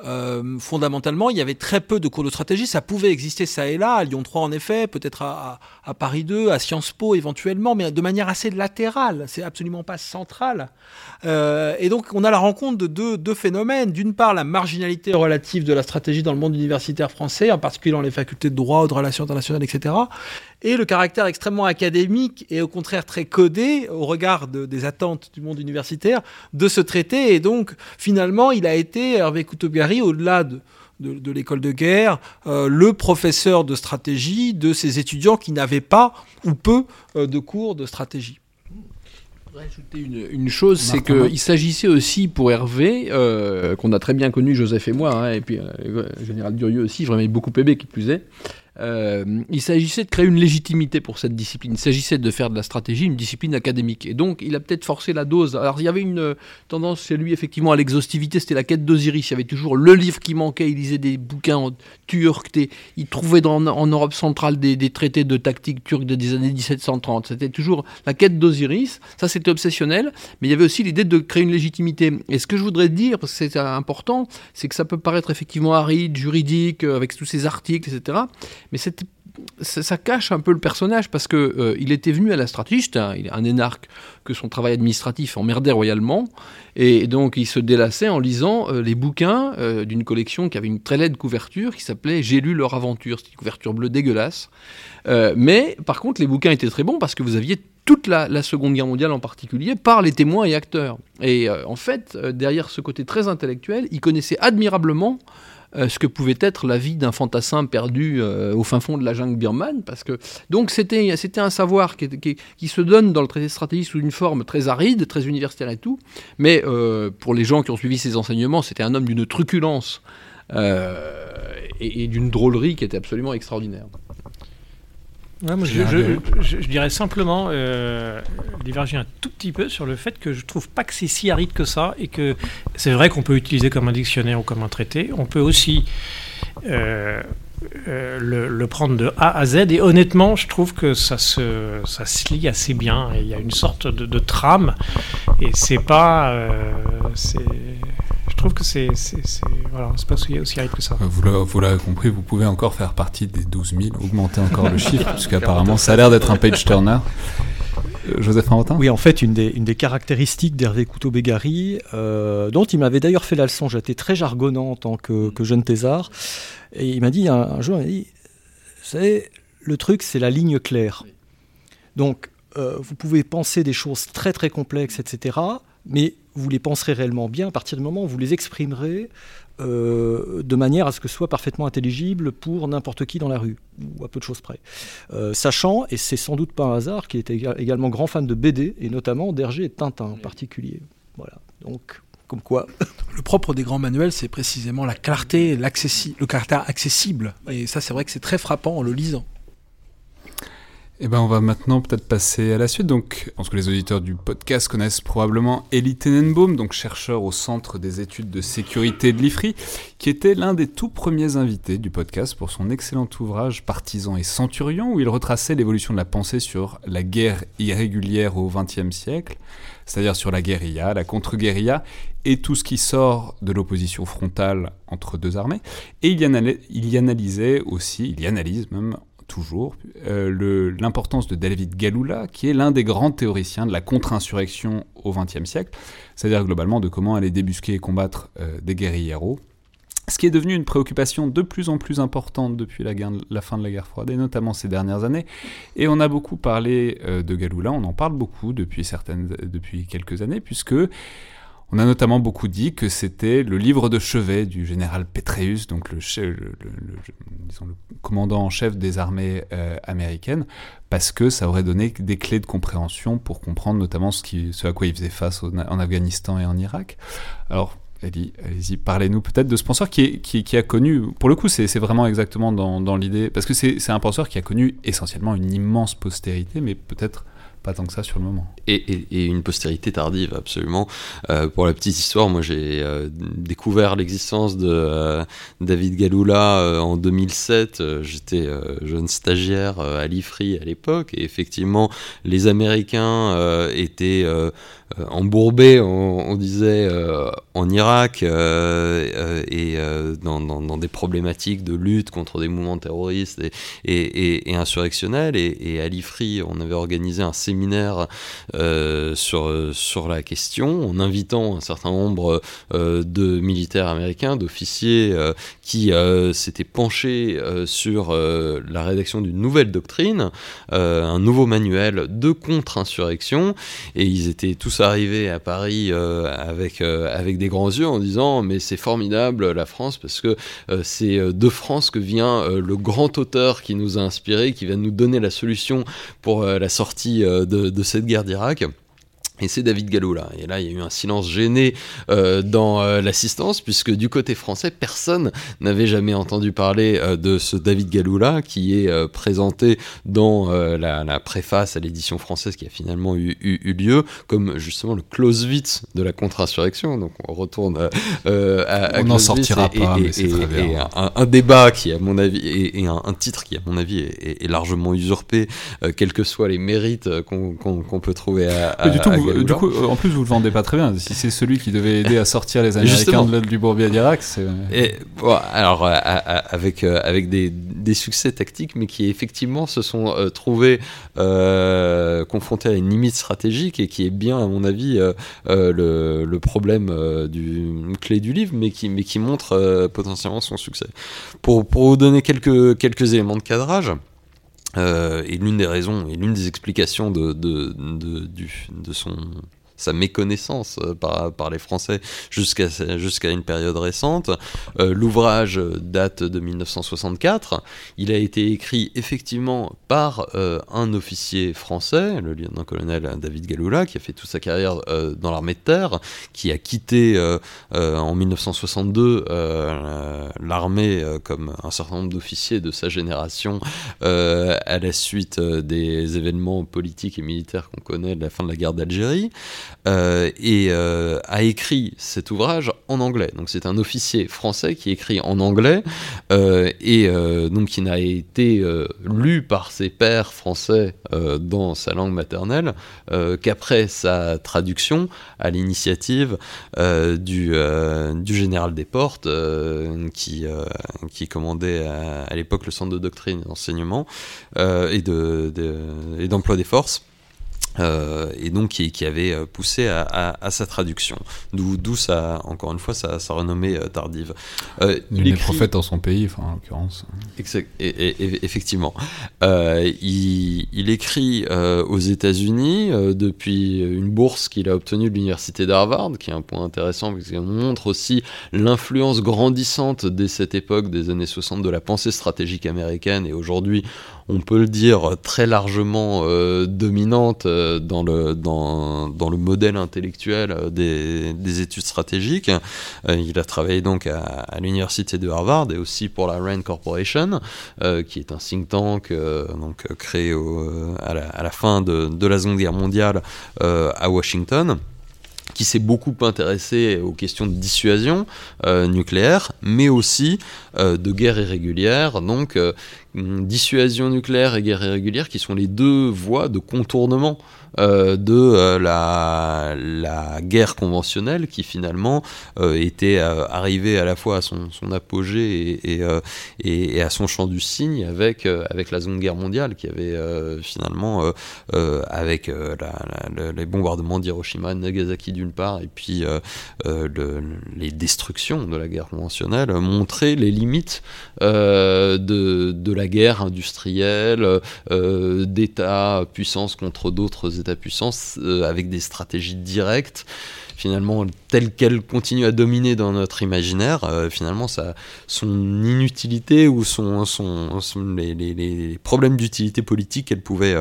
euh, fondamentalement, il y avait très peu de cours de stratégie. Ça pouvait exister ça et là, à Lyon 3 en effet, peut-être à, Paris 2, à Sciences Po éventuellement, mais de manière assez latérale. C'est absolument pas central. Euh, et donc, on a la rencontre de deux, deux phénomènes. D'une part, la marginalité relative de la stratégie dans le monde universitaire français, en particulier dans les facultés de droit, de relations internationales, etc et le caractère extrêmement académique et au contraire très codé au regard des attentes du monde universitaire de ce traité. Et donc, finalement, il a été, Hervé Couteau-Gary, au-delà de, de, l'école de guerre, euh, le professeur de stratégie de ces étudiants qui n'avaient pas ou peu euh, de cours de stratégie ajouter une, une chose, c'est qu'il s'agissait aussi pour Hervé, euh, qu'on a très bien connu, Joseph et moi, hein, et puis le général Durieux aussi, je remets beaucoup Pébé qui plus est, euh, il s'agissait de créer une légitimité pour cette discipline. Il s'agissait de faire de la stratégie une discipline académique. Et donc, il a peut-être forcé la dose. Alors, il y avait une euh, tendance chez lui, effectivement, à l'exhaustivité. C'était la quête d'Osiris. Il y avait toujours le livre qui manquait. Il lisait des bouquins en. Il trouvait en Europe centrale des, traités de tactique turque des années 1730. C'était toujours la quête d'Osiris. Ça, c'était obsessionnel. Mais il y avait aussi l'idée de créer une légitimité. Et ce que je voudrais dire, parce que c'est important, c'est que ça peut paraître effectivement aride, juridique, euh, avec tous ces articles, etc mais ça, cache un peu le personnage parce que euh, était venu à la stratégie, un, un, énarque que son travail administratif emmerdait royalement, et donc il se délassait en lisant euh, les bouquins euh, d'une collection qui avait une très laide couverture qui s'appelait J'ai lu leur aventure, c'était une couverture bleue dégueulasse. mais par contre, les bouquins étaient très bons parce que vous aviez toute la Seconde Guerre mondiale en particulier par les témoins et acteurs. Et en fait, derrière ce côté très intellectuel, il connaissait admirablement euh, ce que pouvait être la vie d'un fantassin perdu euh, au fin fond de la jungle birmane. Parce que, donc c'était, c'était un savoir qui, se donne dans le traité stratégique sous une forme très aride, très universitaire et tout. Mais euh, pour les gens qui ont suivi ses enseignements, c'était un homme d'une truculence et d'une drôlerie qui était absolument extraordinaire je, dirais simplement euh, diverger un tout petit peu sur le fait que je trouve pas que c'est si aride que ça et que c'est vrai qu'on peut utiliser comme un dictionnaire ou comme un traité. On peut aussi euh, euh, le, prendre de A à Z et honnêtement, je trouve que ça se, ça se lit assez bien. Il y a une sorte de, de trame et c'est pas. Trouve que c'est voilà, pas aussi, aussi que ça. Vous l'avez compris, vous pouvez encore faire partie des 12 000, augmenter encore le chiffre, puisqu'apparemment ça a l'air d'être un page turner. Joseph Inventin Oui, en fait, une des, une des caractéristiques d'Hervé Couteau-Bégari, euh, dont il m'avait d'ailleurs fait la leçon, j'étais très jargonnant en tant que, que jeune thésard, et il m'a dit un, un, jour, il m'a dit, vous savez, le truc, c'est la ligne claire. Donc, euh, vous pouvez penser des choses très très complexes, etc., mais vous les penserez réellement bien à partir du moment où vous les exprimerez euh, de manière à ce que ce soit parfaitement intelligible pour n'importe qui dans la rue, ou à peu de choses près. Euh, sachant, et c'est sans doute pas un hasard, qu'il était également grand fan de BD, et notamment d'Hergé et de Tintin en particulier. Voilà, donc comme quoi. Le propre des grands manuels, c'est précisément la clarté, le caractère accessible. Et ça, c'est vrai que c'est très frappant en le lisant. Eh ben, on va maintenant peut-être passer à la suite. Donc, je pense que les auditeurs du podcast connaissent probablement Elie Tenenbaum, donc chercheur au Centre des études de sécurité de l'IFRI, qui était l'un des tout premiers invités du podcast pour son excellent ouvrage Partisans et Centurions, où il retraçait l'évolution de la pensée sur la guerre irrégulière au XXe siècle, c'est-à-dire sur la guérilla, la contre-guérilla et tout ce qui sort de l'opposition frontale entre deux armées. Et il y, il y analysait aussi, il y analyse même toujours, euh, l'importance de David Galula, qui est l'un des grands théoriciens de la contre-insurrection au XXe siècle, c'est-à-dire globalement de comment aller débusquer et combattre euh, des guérilleros, ce qui est devenu une préoccupation de plus en plus importante depuis la, fin de la guerre froide, et notamment ces dernières années. Et on a beaucoup parlé euh, de Galula, on en parle beaucoup depuis, certaines, depuis quelques années, puisque on a notamment beaucoup dit que c'était le livre de chevet du général Petraeus, donc le, commandant en chef des armées euh, américaines, parce que ça aurait donné des clés de compréhension pour comprendre notamment ce, à quoi il faisait face en Afghanistan et en Irak. Alors, allez-y, parlez-nous peut-être de ce penseur qui, a connu, pour le coup, c'est vraiment exactement dans l'idée, parce que c'est un penseur qui a connu essentiellement une immense postérité, mais peut-être pas tant que ça sur le moment. Et, une postérité tardive, absolument. Euh, pour la petite histoire, moi j'ai euh, découvert l'existence de euh, David Galula en 2007. J'étais jeune stagiaire à l'IFRI à l'époque, et effectivement, les Américains étaient embourbés, on, disait, en Irak, et dans, des problématiques de lutte contre des mouvements terroristes et, insurrectionnels. Et, à l'IFRI, on avait organisé un séminaire euh, sur, sur la question, en invitant un certain nombre euh, de militaires américains, d'officiers euh, qui s'étaient penchés sur la rédaction d'une nouvelle doctrine, un nouveau manuel de contre-insurrection, et ils étaient tous arrivés à Paris avec, avec des grands yeux en disant mais c'est formidable la France parce que c'est de France que vient le grand auteur qui nous a inspiré, qui va nous donner la solution pour la sortie de, cette guerre d'Irak. Et c'est David Gallo là. Et là, il y a eu un silence gêné euh, dans euh, l'assistance, puisque du côté français, personne n'avait jamais entendu parler euh, de ce David Gallo là, qui est présenté dans la, préface à l'édition française qui a finalement eu, lieu, comme justement le Clausewitz de la contre-insurrection. Donc on retourne à, On n'en sortira pas, mais c'est très bien. un, débat qui, à mon avis, et, un, titre qui, à mon avis, est, largement usurpé, quels que soient les mérites qu'on peut trouver à, à, du tout, du coup, en plus, vous le vendez pas très bien. Si c'est celui qui devait aider à sortir les Américains du bourbier d'Irak, c'est. Et alors, euh, avec euh, avec des, des, succès tactiques, mais qui effectivement se sont euh, trouvés confrontés à une limite stratégique et qui est bien, à mon avis, le, le, problème du clé du livre, mais qui mais qui montre potentiellement son succès. Pour pour vous donner quelques quelques éléments de cadrage. Euh, et l'une des raisons et l'une des explications de, de, de, de son sa méconnaissance euh, par, les Français jusqu'à une période récente. Euh, l'ouvrage date de 1964. Il a été écrit effectivement par euh, un officier français, le lieutenant-colonel David Galula, qui a fait toute sa carrière dans l'armée de terre, qui a quitté en 1962 l'armée comme un certain nombre d'officiers de sa génération à la suite des événements politiques et militaires qu'on connaît de la fin de la guerre d'Algérie. Euh, et euh, a écrit cet ouvrage en anglais. Donc c'est un officier français qui écrit en anglais euh, et donc qui n'a été lu par ses pairs français dans sa langue maternelle qu'après sa traduction à l'initiative du, général Desportes qui, qui commandait à, l'époque le centre de doctrine et d'enseignement et d'emploi des forces. Euh, et donc qui, qui avait euh, poussé à, à, à sa traduction. D'où ça, encore une fois, sa, sa renommée euh, tardive. Euh, il est prophète dans son pays, enfin, en l'occurrence. Exact, et, et, et, effectivement. Euh, il, il, écrit aux États-Unis depuis une bourse qu'il a obtenue de l'université d'Harvard, qui est un point intéressant parce qu'il montre aussi l'influence grandissante dès cette époque des années 60 de la pensée stratégique américaine et aujourd'hui on peut le dire, très largement euh, dominante euh, dans, le, modèle intellectuel euh, des, des études stratégiques. Il a travaillé donc à, l'université de Harvard et aussi pour la Rand Corporation, qui est un think tank donc, créé à, la, fin de, la Seconde Guerre mondiale à Washington qui s'est beaucoup intéressé aux questions de dissuasion euh, nucléaire, mais aussi euh, de guerre irrégulière, donc euh, dissuasion nucléaire et guerre irrégulière qui sont les deux voies de contournement de euh, la, guerre conventionnelle qui finalement euh, était arrivée à la fois à son, apogée et, à son champ du cygne avec, avec la Seconde Guerre mondiale qui avait finalement, avec les bombardements d'Hiroshima et Nagasaki d'une part et puis le, les destructions de la guerre conventionnelle, montré les limites de, de la guerre industrielle, d'État puissance contre d'autres États puissance euh, avec des stratégies directes finalement telles qu'elles continuent à dominer dans notre imaginaire, euh, finalement ça, son inutilité ou son, son, les, les, problèmes d'utilité politique qu'elle pouvait,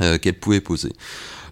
euh, qu'elle pouvait poser.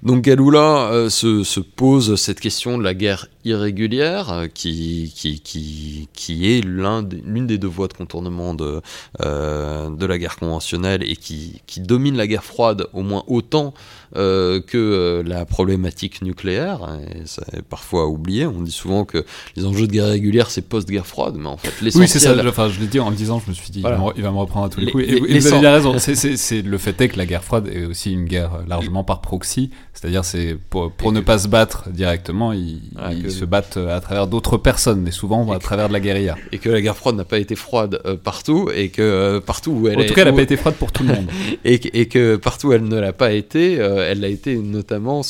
Donc Galula se, se, pose cette question de la guerre irrégulière, euh, qui, qui, qui, qui est l'une des, des deux voies de contournement de, euh, de la guerre conventionnelle et qui, qui domine la guerre froide au moins autant euh, que euh, la problématique nucléaire. Et ça est parfois oublié. On dit souvent que les enjeux de guerre régulière, c'est post-guerre froide, mais en fait, l'essentiel... Oui, c'est ça. Enfin, je l'ai dit en le disant, je me suis dit, voilà. il, va me reprendre à tous les, les coups. Et, et vous avez raison. C'est le fait est que la guerre froide est aussi une guerre largement par proxy. C'est-à-dire, c'est pour, pour ne que... pas se battre directement, ils, ouais, ils se battent à travers d'autres personnes, mais souvent à travers de la guérilla. Et que la guerre froide n'a pas été froide euh, partout, et que euh, partout où elle En tout cas, elle n'a pas été froide pour tout le monde. et, et, que partout où elle ne l'a pas été, euh, elle a été notamment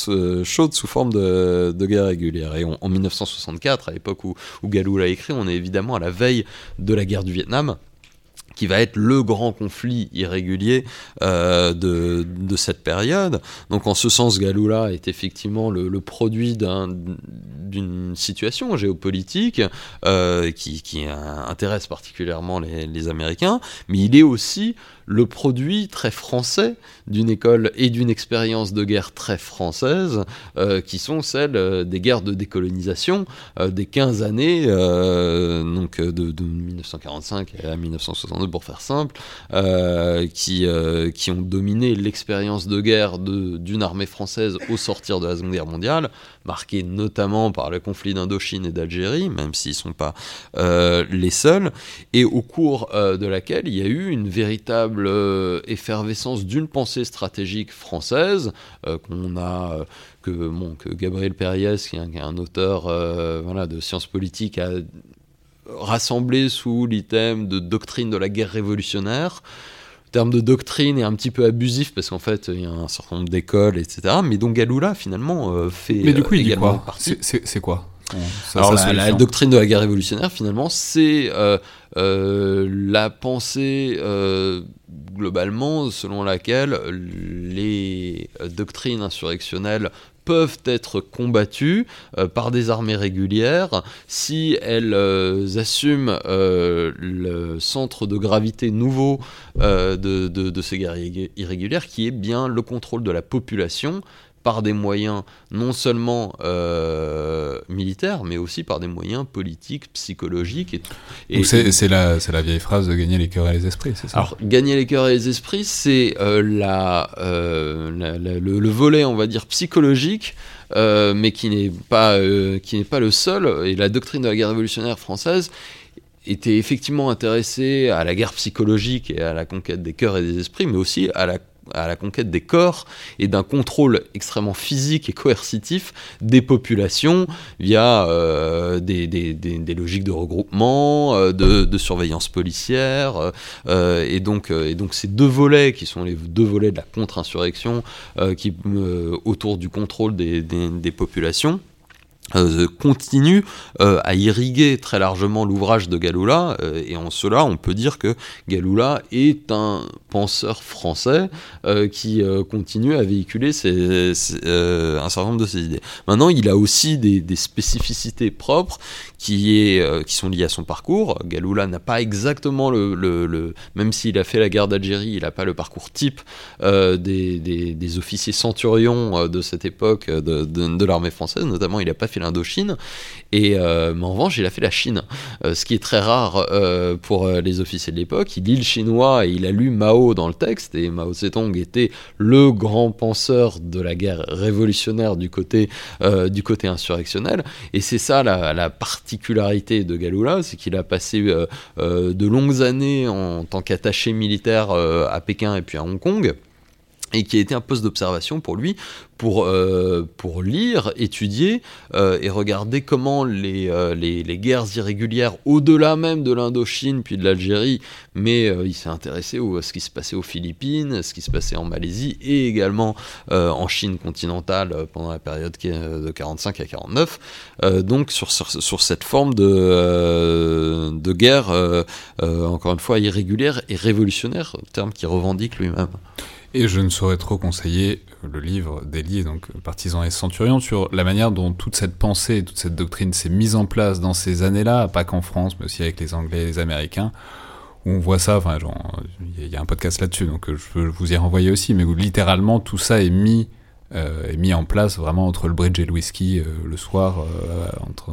chaude sous forme de, de guerre régulière. Et on, en 1964, à l'époque où, où Galou l'a écrit, on est évidemment à la veille de la guerre du Vietnam qui va être le grand conflit irrégulier euh, de, de, cette période. Donc en ce sens, Galula est effectivement le, produit d'une situation géopolitique euh, qui, intéresse particulièrement les, Américains, mais il est aussi le produit très français d'une école et d'une expérience de guerre très française, euh, qui sont celles euh, des guerres de décolonisation euh, des 15 années, donc de, de, 1945 à 1962 pour faire simple, qui, qui ont dominé l'expérience de guerre d'une armée française au sortir de la Seconde Guerre mondiale, marquée notamment par le conflit d'Indochine et d'Algérie, même s'ils ne sont pas les seuls, et au cours de laquelle il y a eu une véritable euh, effervescence d'une pensée stratégique française euh, qu'on a euh, que, Gabriel Périès qui est un, auteur de sciences politiques a rassemblé sous l'item de doctrine de la guerre révolutionnaire le terme de doctrine est un petit peu abusif parce qu'en fait il y a un certain nombre d'écoles etc mais dont Galula finalement euh, fait mais du coup il dit quoi c'est quoi ça, Alors la, la, doctrine de la guerre révolutionnaire finalement c'est euh, euh, la pensée euh, globalement selon laquelle les doctrines insurrectionnelles peuvent être combattues euh, par des armées régulières. Si elles euh, assument euh, le centre de gravité nouveau de, de, de, ces guerres irrégulières qui est bien le contrôle de la population par des moyens non seulement euh, militaires, mais aussi par des moyens politiques, psychologiques. Et, et c'est la, la vieille phrase de gagner les cœurs et les esprits, c'est ça? Alors, gagner les cœurs et les esprits, c'est euh, la, euh, la, le, le, volet, on va dire, psychologique, mais qui n'est pas, qui n'est pas le seul. Et la doctrine de la guerre révolutionnaire française était effectivement intéressée à la guerre psychologique et à la conquête des cœurs et des esprits, mais aussi à la à la conquête des corps et d'un contrôle extrêmement physique et coercitif des populations via des, des, logiques de regroupement, de, de surveillance policière, et, donc, et donc ces deux volets qui sont les deux volets de la contre-insurrection qui autour du contrôle des populations euh, continue euh, à irriguer très largement l'ouvrage de Galula, euh, et en cela on peut dire que Galula est un penseur français qui continue à véhiculer un certain nombre de ses idées. Maintenant, il a aussi des, spécificités propres qui, sont liées à son parcours. Galula n'a pas exactement le, même s'il a fait la guerre d'Algérie, il n'a pas le parcours type des, officiers centurions de cette époque de, de, de l'armée française, notamment il n'a pas fait l'Indochine. Et euh, mais en revanche, il a fait la Chine, euh, ce qui est très rare euh, pour les officiers de l'époque. Il lit le chinois et il a lu Mao dans le texte. Et Mao Zedong était le grand penseur de la guerre révolutionnaire du côté du côté insurrectionnel. Et c'est ça la, la, particularité de Galula, c'est qu'il a passé de longues années en tant qu'attaché militaire à Pékin et puis à Hong Kong et qui a été un poste d'observation pour lui, pour, euh, pour lire, étudier euh, et regarder comment les, euh, les, les, guerres irrégulières, au-delà même de l'Indochine puis de l'Algérie, mais il s'est intéressé à ce qui se passait aux Philippines, ce qui se passait en Malaisie et également en Chine continentale pendant la période de 45 à 49, donc sur, sur, sur, cette forme de, de guerre, encore une fois, irrégulière et révolutionnaire, terme qu'il revendique lui-même. Et je ne saurais trop conseiller le livre d'Elie, donc Partisans et Centurions, sur la manière dont toute cette pensée toute cette doctrine s'est mise en place dans ces années-là, pas qu'en France, mais aussi avec les Anglais et les Américains, où on voit ça, enfin, il y a un podcast là-dessus, donc je peux vous y renvoyer aussi, mais où littéralement tout ça est mis est mis en place vraiment entre le bridge et le whisky euh, le soir euh, entre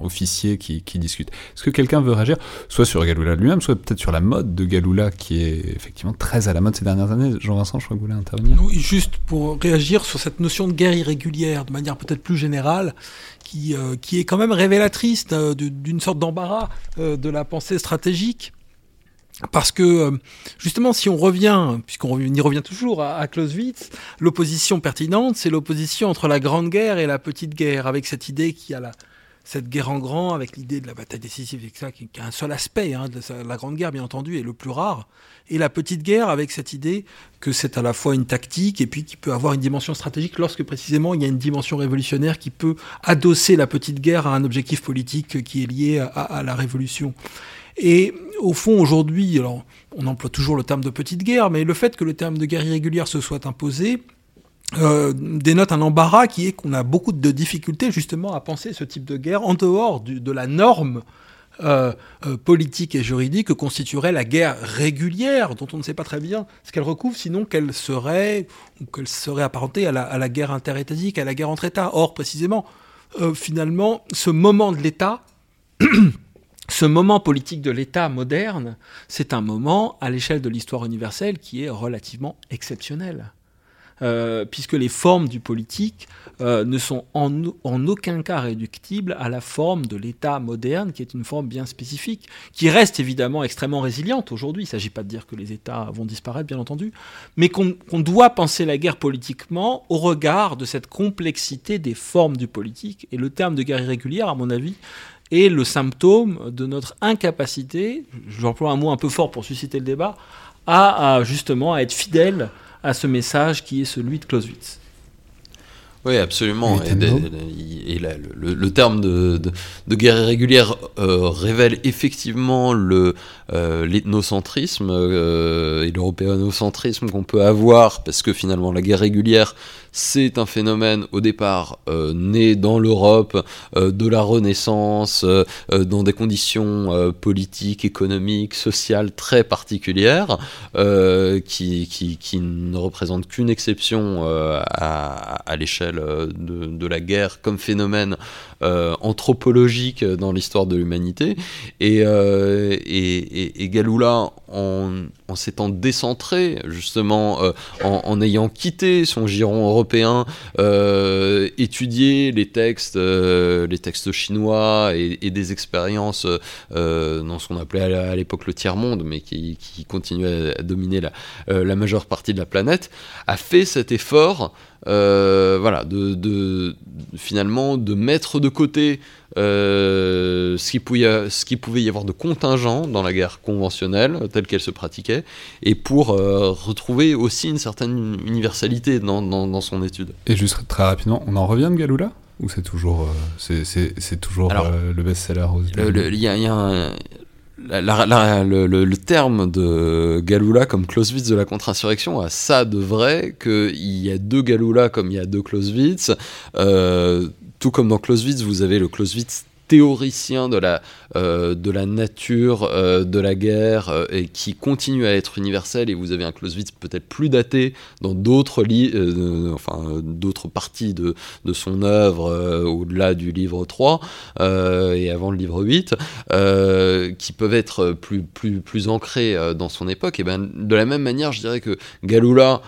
officiers qui, discutent. Est-ce que quelqu'un veut réagir soit sur Galula lui-même, soit peut-être sur la mode de Galula qui est effectivement très à la mode ces dernières années? Jean-Vincent, je crois que vous voulez intervenir. Juste pour réagir sur cette notion de guerre irrégulière de manière peut-être plus générale, qui, qui est quand même révélatrice d'une sorte d'embarras de la pensée stratégique parce que euh, justement, si on revient, puisqu'on y revient toujours à, Clausewitz, l'opposition pertinente, c'est l'opposition entre la grande guerre et la petite guerre, avec cette idée qu'il y a la, cette guerre en grand, avec l'idée de la bataille décisive, et ça, qui, a un seul aspect, hein, la grande guerre bien entendu, est le plus rare, et la petite guerre avec cette idée que c'est à la fois une tactique et puis qui peut avoir une dimension stratégique lorsque précisément il y a une dimension révolutionnaire qui peut adosser la petite guerre à un objectif politique qui est lié à la révolution. Et au fond, aujourd'hui, alors, on emploie toujours le terme de petite guerre, mais le fait que le terme de guerre irrégulière se soit imposé, euh, dénote un embarras qui est qu'on a beaucoup de difficultés justement à penser ce type de guerre en dehors de la norme euh, euh, politique et juridique que constituerait la guerre régulière, dont on ne sait pas très bien ce qu'elle recouvre, sinon qu'elle serait ou qu'elle serait apparentée à la, à la, guerre interétatique, à la guerre entre États. Or, précisément, finalement, ce moment de l'État ce moment politique de l'État moderne, c'est un moment à l'échelle de l'histoire universelle qui est relativement exceptionnel. Euh, puisque les formes du politique euh, ne sont en, en, aucun cas réductibles à la forme de l'État moderne, qui est une forme bien spécifique, qui reste évidemment extrêmement résiliente aujourd'hui. Il ne s'agit pas de dire que les États vont disparaître, bien entendu, mais qu'on doit penser la guerre politiquement au regard de cette complexité des formes du politique. Et le terme de guerre irrégulière, à mon avis, est le symptôme de notre incapacité, j'emploie un mot un peu fort pour susciter le débat, à, justement à être fidèle à ce message qui est celui de Clausewitz. Oui, absolument. Et, le, terme de, guerre irrégulière euh, révèle effectivement le euh, l'ethnocentrisme euh, et l'européanocentrisme qu'on peut avoir, parce que finalement la guerre régulière, c'est un phénomène au départ euh, né dans l'Europe euh, de la Renaissance, euh, dans des conditions politiques, économiques, sociales très particulières, qui, ne représentent qu'une exception à, l'échelle de, la guerre comme phénomène anthropologique dans l'histoire de l'humanité. Et, Galula en, s'étant décentré, justement, euh, en, ayant quitté son giron européen, euh, étudier les textes, les textes chinois et, des expériences dans ce qu'on appelait à l'époque le tiers-monde, mais qui, continuait à dominer la, majeure partie de la planète, a fait cet effort euh, voilà, de, finalement de mettre de côté euh, ce, qui pouvait, pouvait y avoir de contingent dans la guerre conventionnelle telle qu'elle se pratiquait, et pour euh, retrouver aussi une certaine universalité dans, dans, son étude. Et juste très rapidement, on en revient de Galula? Ou c'est toujours, c'est, toujours le best-seller Il le, terme de Galula comme Clausewitz de la contre-insurrection a ça de vrai qu'il y a deux Galula comme il y a deux Clausewitz. Euh, tout comme dans Clausewitz, vous avez le Clausewitz théoricien de la, euh, de la nature euh, de la guerre euh, et qui continue à être universel et vous avez un Clausewitz peut-être plus daté dans d'autres enfin parties de, de son œuvre au-delà du livre 3 et avant le livre 8 qui peuvent être plus, plus, plus ancrés dans son époque. Et ben de la même manière je dirais que Galula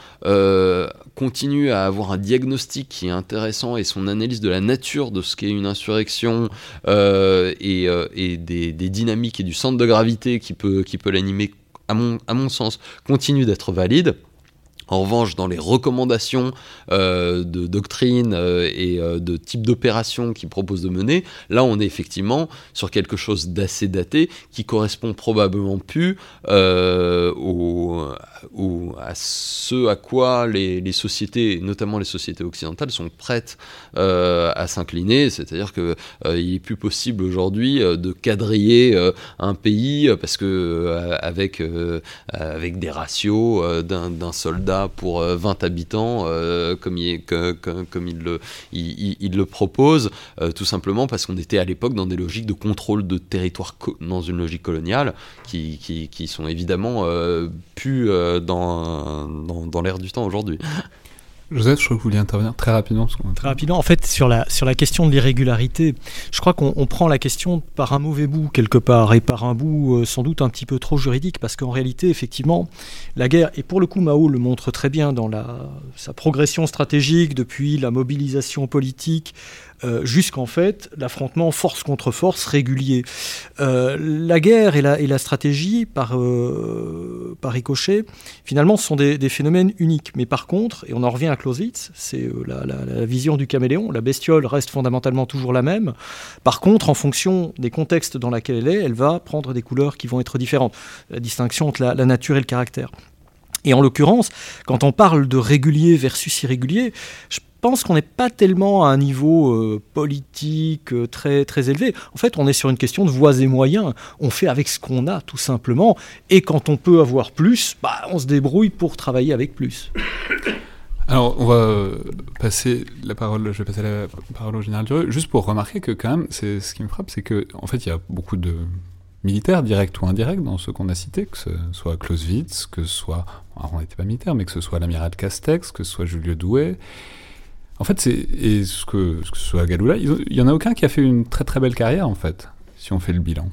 continue à avoir un diagnostic qui est intéressant et son analyse de la nature de ce qu'est une insurrection euh, euh, et, des, dynamiques et du centre de gravité qui peut, qui peut l'animer, à mon, à mon sens, continue d'être valide. En revanche, dans les recommandations euh, de doctrine euh, et euh, de type d'opération qu'il propose de mener, là on est effectivement sur quelque chose d'assez daté qui correspond probablement plus à ce à quoi les, sociétés, notamment les sociétés occidentales, sont prêtes à s'incliner. C'est-à-dire qu'il est plus possible aujourd'hui de quadriller un pays parce que avec, avec des ratios d'un soldat pour 20 euh, habitants, euh, comme, il, le, propose, euh, tout simplement parce qu'on était à l'époque dans des logiques de contrôle de territoire dans une logique coloniale qui, sont évidemment plus dans, dans, l'ère du temps aujourd'hui. Joseph, je crois que vous vouliez intervenir très rapidement. Très rapidement, en fait, sur la, sur la question de l'irrégularité, je crois qu'on prend la question par un mauvais bout quelque part, et par un bout euh, sans doute un petit peu trop juridique, parce qu'en réalité, effectivement, la guerre, et pour le coup Mao le montre très bien dans la, sa progression stratégique depuis la mobilisation politique euh, jusqu'en fait l'affrontement force contre force régulier. Euh, la guerre et la, stratégie, par, euh, par ricochet, finalement, sont des, phénomènes uniques. Mais par contre, et on en revient à Clausewitz, c'est la, la, vision du caméléon, la bestiole reste fondamentalement toujours la même. Par contre, en fonction des contextes dans lesquels elle est, elle va prendre des couleurs qui vont être différentes. La distinction entre la, nature et le caractère. Et en l'occurrence, quand on parle de régulier versus irrégulier, je pense qu'on n'est pas tellement à un niveau euh, politique euh, très, très élevé. En fait, on est sur une question de voies et moyens. On fait avec ce qu'on a, tout simplement. Et quand on peut avoir plus, bah, on se débrouille pour travailler avec plus. Alors, on va euh, passer la parole, je vais passer la parole au général Durieux, juste pour remarquer que quand même, ce qui me frappe, c'est que en fait, il y a beaucoup de militaires, directs ou indirects, dans ce qu'on a cité, que ce soit Clausewitz, que ce soit, alors on n'était pas militaire, mais que ce soit l'amiral Castex, que ce soit Julio Douai, en fait, c'est et ce que, ce que ce soit Galula, il y en a aucun qui a fait une très très belle carrière en fait, si on fait le bilan.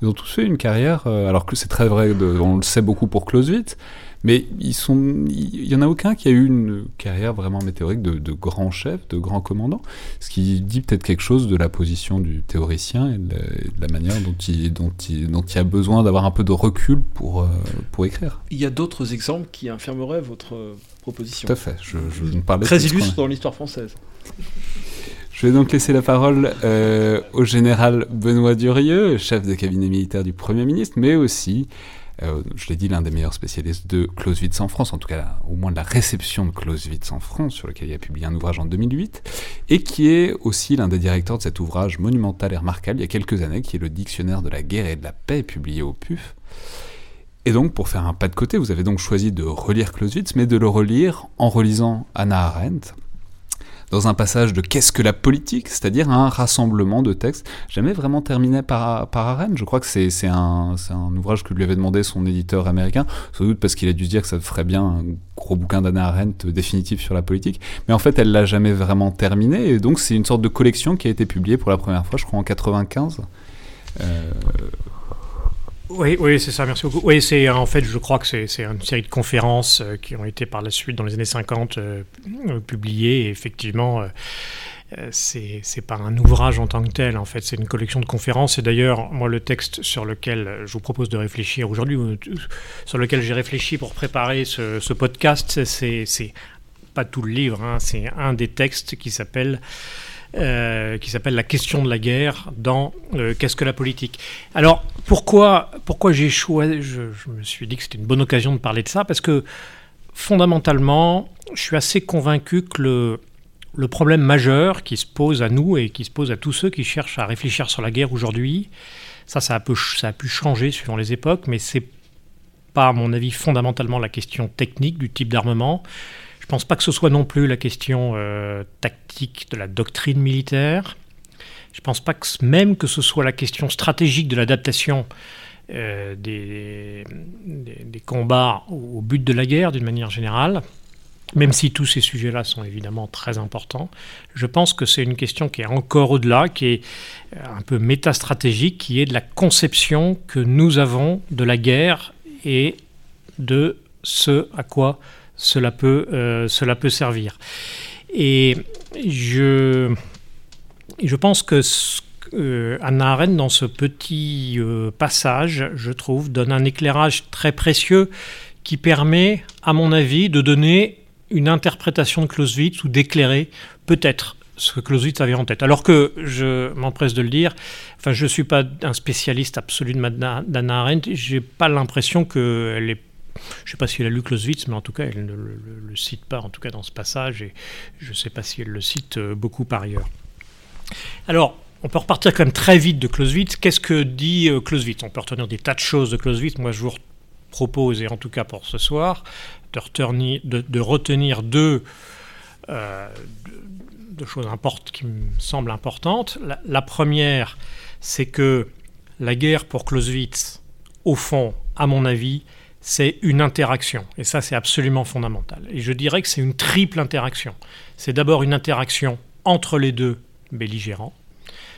Ils ont tous fait une carrière, euh, alors que c'est très vrai, on le sait beaucoup pour Clausewitz, mais ils sont, il y en a aucun qui a eu une carrière vraiment météorique de, de grand chef, de grand commandant, ce qui dit peut-être quelque chose de la position du théoricien et de la, manière dont il, dont, il, dont il a besoin d'avoir un peu de recul pour, euh, pour écrire. Il y a d'autres exemples qui infirmeraient votre proposition. Tout à fait, je, je ne parlais Très illustre dans l'histoire française. Je vais donc laisser la parole euh, au général Benoît Durieux, chef de cabinet militaire du Premier ministre, mais aussi euh, je l'ai dit, l'un des meilleurs spécialistes de Clausewitz en France, en tout cas au moins de la réception de Clausewitz en France, sur lequel il a publié un ouvrage en 2008, et qui est aussi l'un des directeurs de cet ouvrage monumental et remarquable il y a quelques années, qui est le Dictionnaire de la guerre et de la paix, publié au PUF. Et donc, pour faire un pas de côté, vous avez donc choisi de relire Clausewitz, mais de le relire en relisant Anna Arendt, dans un passage de Qu'est-ce que la politique C'est-à-dire un rassemblement de textes, jamais vraiment terminé par, par Arendt. Je crois que c'est un, un, ouvrage que lui avait demandé son éditeur américain, sans doute parce qu'il a dû se dire que ça ferait bien un gros bouquin d'Anna Arendt définitif sur la politique. Mais en fait, elle l'a jamais vraiment terminé, et donc c'est une sorte de collection qui a été publiée pour la première fois, je crois, en 95. Euh, Oui, oui, c'est ça, merci beaucoup. Oui, c'est en fait, je crois que c'est une série de conférences euh, qui ont été par la suite, dans les années 50, euh, publiées. Et effectivement, euh, c'est pas un ouvrage en tant que tel, en fait, c'est une collection de conférences. Et d'ailleurs, moi, le texte sur lequel je vous propose de réfléchir aujourd'hui, sur lequel j'ai réfléchi pour préparer ce, ce podcast, c'est pas tout le livre, hein, c'est un des textes qui s'appelle euh, qui s'appelle La question de la guerre dans euh, Qu'est-ce que la politique? Alors, pourquoi, pourquoi j'ai choisi je, me suis dit que c'était une bonne occasion de parler de ça, parce que fondamentalement, je suis assez convaincu que le, problème majeur qui se pose à nous et qui se pose à tous ceux qui cherchent à réfléchir sur la guerre aujourd'hui, ça, ça a, peu, ça a pu changer suivant les époques, mais c'est pas, à mon avis, fondamentalement la question technique du type d'armement. Je pense pas que ce soit non plus la question euh, tactique de la doctrine militaire. Je pense pas que même que ce soit la question stratégique de l'adaptation euh, des, des, combats au, but de la guerre d'une manière générale, même si tous ces sujets-là sont évidemment très importants. Je pense que c'est une question qui est encore au-delà, qui est euh, un peu métastratégique, qui est de la conception que nous avons de la guerre et de ce à quoi cela peut, euh, cela peut servir. Et je, je pense que euh, Anna Arendt, dans ce petit euh, passage, je trouve, donne un éclairage très précieux qui permet, à mon avis, de donner une interprétation de Clausewitz ou d'éclairer peut-être ce que Clausewitz avait en tête. Alors que, je m'empresse de le dire, enfin, je ne suis pas un spécialiste absolu d'Anna Arendt, je n'ai pas l'impression qu'elle est je ne sais pas si elle a lu Clausewitz, mais en tout cas, elle ne le, cite pas, en tout cas dans ce passage, et je ne sais pas si elle le cite euh, beaucoup par ailleurs. Alors, on peut repartir quand même très vite de Clausewitz. Qu'est-ce que dit euh, Clausewitz? On peut retenir des tas de choses de Clausewitz. Moi, je vous propose, et en tout cas pour ce soir, de retenir, retenir deux, euh, choses importantes qui me semblent importantes. la première, c'est que la guerre pour Clausewitz, au fond, à mon avis, c'est une interaction. Et ça, c'est absolument fondamental. Et je dirais que c'est une triple interaction. C'est d'abord une interaction entre les deux belligérants.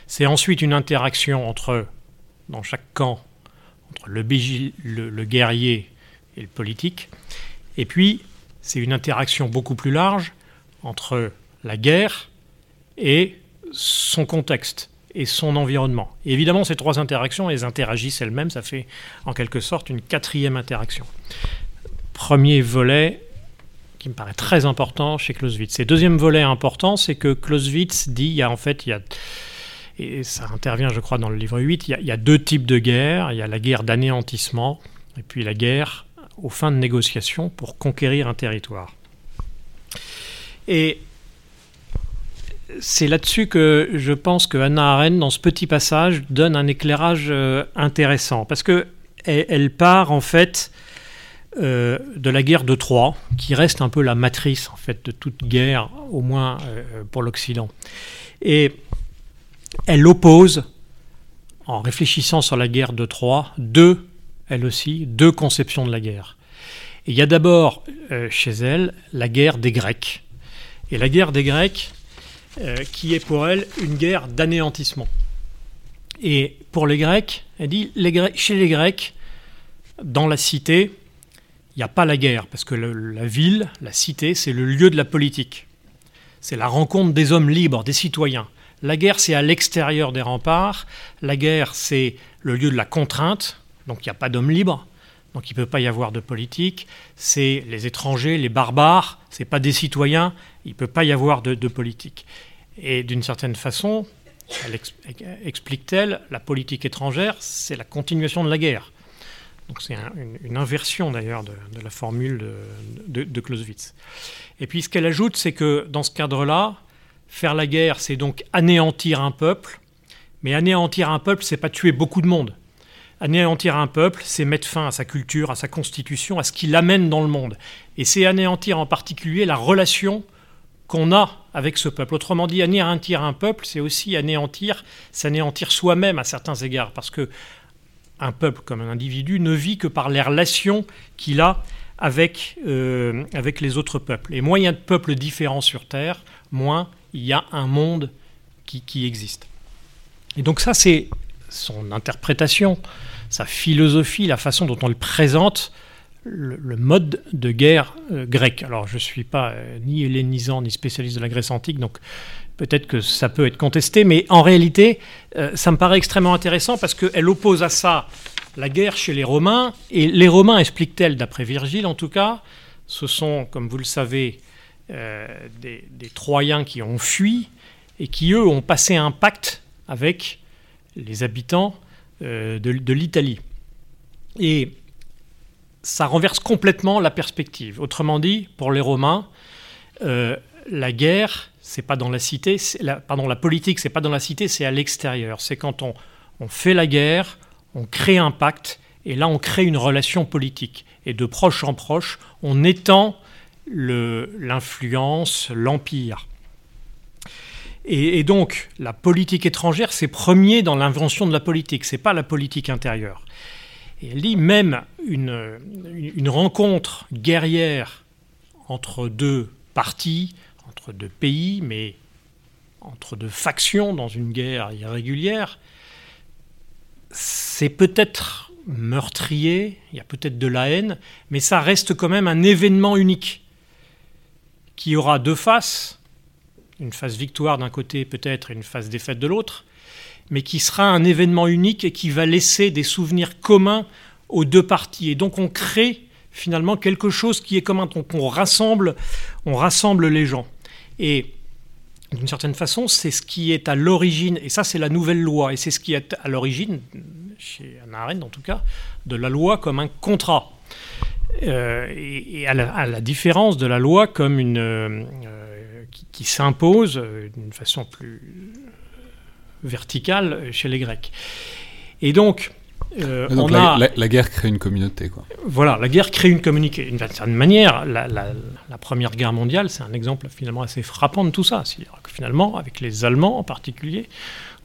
C'est ensuite une interaction entre, dans chaque camp, entre le, le, guerrier et le politique. Et puis, c'est une interaction beaucoup plus large entre la guerre et son contexte et son environnement. Évidemment, ces trois interactions, elles interagissent elles-mêmes, ça fait en quelque sorte une quatrième interaction. Premier volet qui me paraît très important chez Clausewitz. Et deuxième volet important, c'est que Clausewitz dit, il y a en fait, il y a, et ça intervient je crois dans le livre 8, il y a, il y a deux types de guerres. Il y a la guerre d'anéantissement et puis la guerre aux fins de négociation pour conquérir un territoire. Et c'est là-dessus que je pense que Hannah Arendt, dans ce petit passage, donne un éclairage euh, intéressant. Parce que elle, part, en fait, euh, de la guerre de Troie, qui reste un peu la matrice, en fait, de toute guerre, au moins euh, pour l'Occident. Et elle oppose, en réfléchissant sur la guerre de Troie, deux, elle aussi, deux conceptions de la guerre. il y a d'abord, chez elle, la guerre des Grecs. Et la guerre des Grecs, euh, qui est pour elle une guerre d'anéantissement. Et pour les Grecs, elle dit, chez les Grecs, dans la cité, il n'y a pas la guerre, parce que la ville, la cité, c'est le lieu de la politique. C'est la rencontre des hommes libres, des citoyens. La guerre, c'est à l'extérieur des remparts. La guerre, c'est le lieu de la contrainte, donc il n'y a pas d'hommes libres, donc il ne peut pas y avoir de politique. C'est les étrangers, les barbares, ce pas des citoyens, il ne peut pas y avoir de, politique. Et d'une certaine façon, explique-t-elle, la politique étrangère, c'est la continuation de la guerre. Donc c'est une, inversion d'ailleurs de, la formule de, Clausewitz. Et puis ce qu'elle ajoute, c'est que dans ce cadre-là, faire la guerre, c'est donc anéantir un peuple, mais anéantir un peuple, c'est pas tuer beaucoup de monde. Anéantir un peuple, c'est mettre fin à sa culture, à sa constitution, à ce qui l'amène dans le monde. Et c'est anéantir en particulier la relation qu'on a avec ce peuple. Autrement dit, anéantir un peuple, c'est aussi anéantir, s'anéantir soi-même à certains égards, parce que un peuple comme un individu ne vit que par les relations qu'il a avec, euh, avec les autres peuples. Et moins il y a de peuples différents sur Terre, moins il y a un monde qui, qui existe. Et donc ça, c'est son interprétation, sa philosophie, la façon dont on le présente, le, mode de guerre euh, grec. Alors je ne suis pas euh, ni hellénisant ni spécialiste de la Grèce antique, donc peut-être que ça peut être contesté, mais en réalité, euh, ça me paraît extrêmement intéressant parce qu'elle oppose à ça la guerre chez les Romains, et les Romains, expliquent-elles, d'après Virgile en tout cas, ce sont, comme vous le savez, des Troyens qui ont fui et qui, eux, ont passé un pacte avec les habitants euh, de, l'Italie. Et ça renverse complètement la perspective. Autrement dit, pour les Romains, euh, la guerre, c'est pas dans la cité, pardon, la politique, c'est pas dans la cité, c'est à l'extérieur. C'est quand on, fait la guerre, on crée un pacte, et là on crée une relation politique. Et de proche en proche, on étend l'influence, l'empire. Et, donc, la politique étrangère, c'est premier dans l'invention de la politique, c'est pas la politique intérieure. Et elle dit même une, une rencontre guerrière entre deux partis, entre deux pays, mais entre deux factions dans une guerre irrégulière, c'est peut-être meurtrier, il y a peut-être de la haine, mais ça reste quand même un événement unique qui aura deux faces, une phase victoire d'un côté peut-être et une phase défaite de l'autre, mais qui sera un événement unique et qui va laisser des souvenirs communs aux deux parties. Et donc on crée finalement quelque chose qui est commun, donc on rassemble, on rassemble les gens. Et d'une certaine façon, c'est ce qui est à l'origine, et ça c'est la nouvelle loi, et c'est ce qui est à l'origine, chez Anna Arendt en tout cas, de la loi comme un contrat. Euh, et à, la, différence de la loi comme une euh, qui, s'impose euh, d'une façon plus verticale chez les Grecs. Et donc, euh, Donc on la, a la- la guerre crée une communauté, quoi. voilà, la guerre crée une communication. D'une certaine manière, la, la- la Première Guerre mondiale, c'est un exemple finalement assez frappant de tout ça. C'est-à-dire que finalement, avec les Allemands en particulier,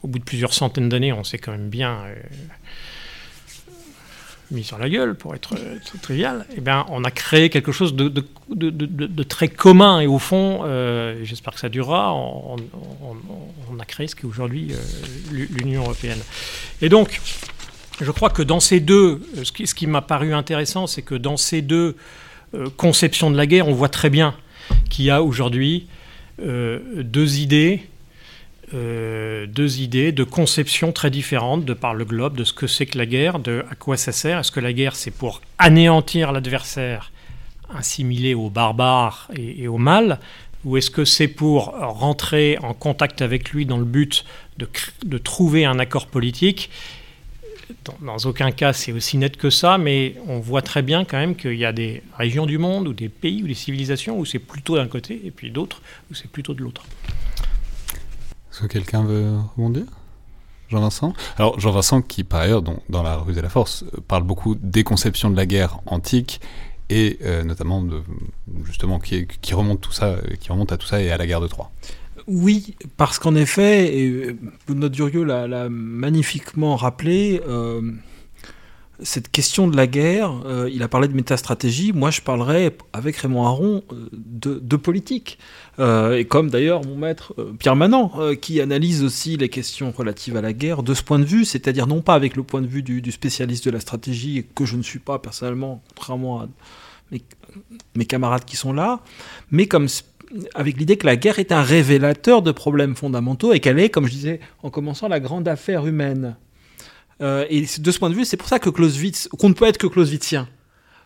au bout de plusieurs centaines d'années, on s'est quand même bien euh, mis sur la gueule, pour être euh, trivial. Eh on a créé quelque chose de, très commun. Et au fond, euh, j'espère que ça durera, on, a créé ce qu'est aujourd'hui euh, l'Union européenne. Et donc, je crois que dans ces deux, ce qui, m'a paru intéressant, c'est que dans ces deux conceptions de la guerre, on voit très bien qu'il y a aujourd'hui deux idées, euh, deux idées de conceptions très différentes de par le globe de ce que c'est que la guerre, de à quoi ça sert. Est-ce que la guerre c'est pour anéantir l'adversaire, assimilé aux barbares et, au mal, ou est-ce que c'est pour rentrer en contact avec lui dans le but de, trouver un accord politique? Dans aucun cas c'est aussi net que ça, mais on voit très bien quand même qu'il y a des régions du monde ou des pays ou des civilisations où c'est plutôt d'un côté et puis d'autres où c'est plutôt de l'autre. Est-ce que quelqu'un veut rebondir? Jean-Vincent? Alors, Jean-Vincent, qui par ailleurs, dans, dans La ruse et la force, euh, parle beaucoup des conceptions de la guerre antique et euh, notamment de, justement qui, qui remonte tout ça, euh, qui remonte à tout ça et à la guerre de Troie. Oui, parce qu'en effet, et notre Durieux l'a l'a magnifiquement rappelé, euh, cette question de la guerre, euh, il a parlé de métastratégie, moi je parlerais avec Raymond Aron euh, de, politique. Euh, et comme d'ailleurs mon maître Pierre Manant, qui analyse aussi les questions relatives à la guerre de ce point de vue, c'est-à-dire non pas avec le point de vue du, spécialiste de la stratégie, que je ne suis pas personnellement, contrairement à mes, mes camarades qui sont là, mais comme avec l'idée que la guerre est un révélateur de problèmes fondamentaux et qu'elle est, comme je disais en commençant, la grande affaire humaine. Euh, et de ce point de vue, c'est pour ça que Clausewitz, qu'on ne peut être que Clausewitzien.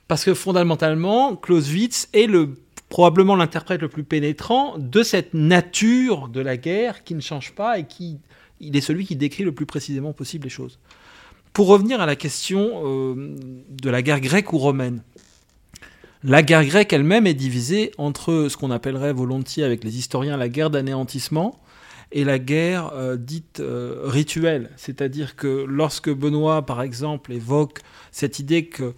Parce que fondamentalement, Clausewitz est le, probablement l'interprète le plus pénétrant de cette nature de la guerre qui ne change pas et qui il est celui qui décrit le plus précisément possible les choses. Pour revenir à la question euh, de la guerre grecque ou romaine, la guerre grecque elle-même est divisée entre ce qu'on appellerait volontiers avec les historiens la guerre d'anéantissement et la guerre euh, dite euh, rituelle. C'est-à-dire que lorsque Benoît, par exemple, évoque cette idée que,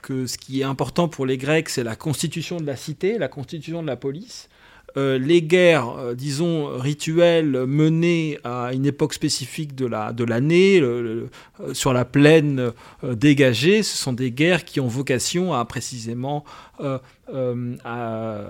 que ce qui est important pour les Grecs, c'est la constitution de la cité, la constitution de la police, euh, les guerres, disons, rituelles menées à une époque spécifique de la de l'année, le- le- euh, sur la plaine dégagée, ce sont des guerres qui ont vocation à précisément à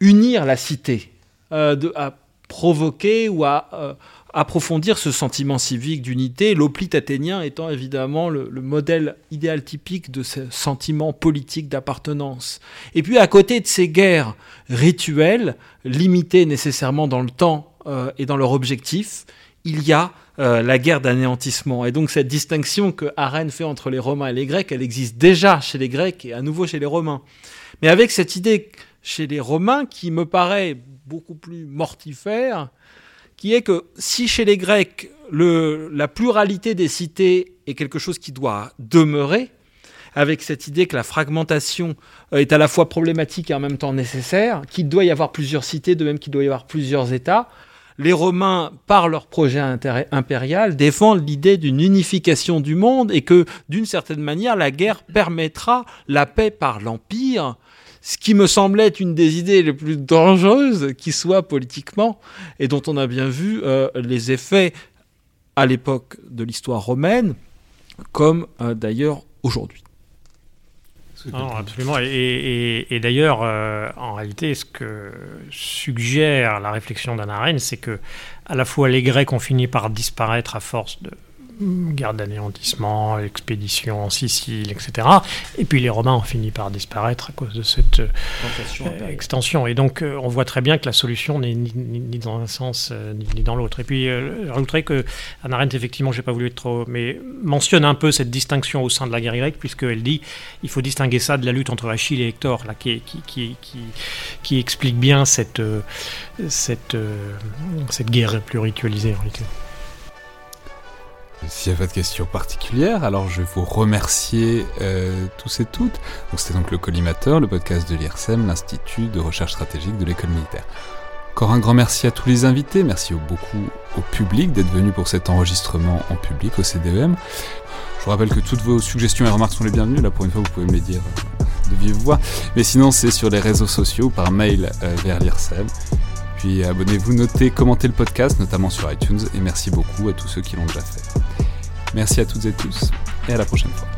unir la cité, de- à provoquer ou à, euh, approfondir ce sentiment civique d'unité, l'hoplite athénien étant évidemment le, le, modèle idéal typique de ce sentiment politique d'appartenance. Et puis à côté de ces guerres rituelles, limitées nécessairement dans le temps euh, et dans leur objectif, il y a euh, la guerre d'anéantissement. Et donc cette distinction que Arène fait entre les Romains et les Grecs, elle existe déjà chez les Grecs et à nouveau chez les Romains. Mais avec cette idée chez les Romains qui me paraît beaucoup plus mortifère, qui est que si chez les Grecs, la pluralité des cités est quelque chose qui doit demeurer, avec cette idée que la fragmentation euh, est à la fois problématique et en même temps nécessaire, qu'il doit y avoir plusieurs cités, de même qu'il doit y avoir plusieurs États, les Romains, par leur projet impérial, défendent l'idée d'une unification du monde et que, d'une certaine manière, la guerre permettra la paix par l'Empire, ce qui me semblait être une des idées les plus dangereuses qui soit politiquement, et dont on a bien vu euh, les effets à l'époque de l'histoire romaine, comme euh, d'ailleurs aujourd'hui. Non, absolument. Et, et, et d'ailleurs, euh, en réalité, ce que suggère la réflexion d'Anna c'est que à la fois les Grecs ont fini par disparaître à force de guerre d'anéantissement, expédition en Sicile, etc. Et puis les Romains ont fini par disparaître à cause de cette euh, extension. Et donc euh, on voit très bien que la solution n'est ni, ni, dans un sens euh, ni, ni, dans l'autre. Et puis euh, j'ajouterais que Anna Arendt, effectivement, j'ai pas voulu être trop, mais mentionne un peu cette distinction au sein de la guerre grecque, puisqu'elle dit il faut distinguer ça de la lutte entre Achille et Hector, là, qui, qui, qui, qui, qui explique bien cette, cette, cette guerre plus ritualisée en réalité. S'il n'y a pas de questions particulières, alors je vais vous remercier euh, tous et toutes. Donc c'était donc le collimateur, le podcast de l'IRSEM, l'Institut de recherche stratégique de l'école militaire. Encore un grand merci à tous les invités, merci beaucoup au public d'être venu pour cet enregistrement en public au CDEM. Je vous rappelle que toutes vos suggestions et remarques sont les bienvenues, là pour une fois vous pouvez me les dire euh, de vive voix. Mais sinon c'est sur les réseaux sociaux par mail euh, vers l'IRSEM. Puis abonnez-vous, notez, commentez le podcast, notamment sur iTunes, et merci beaucoup à tous ceux qui l'ont déjà fait. Merci à toutes et tous, et à la prochaine fois.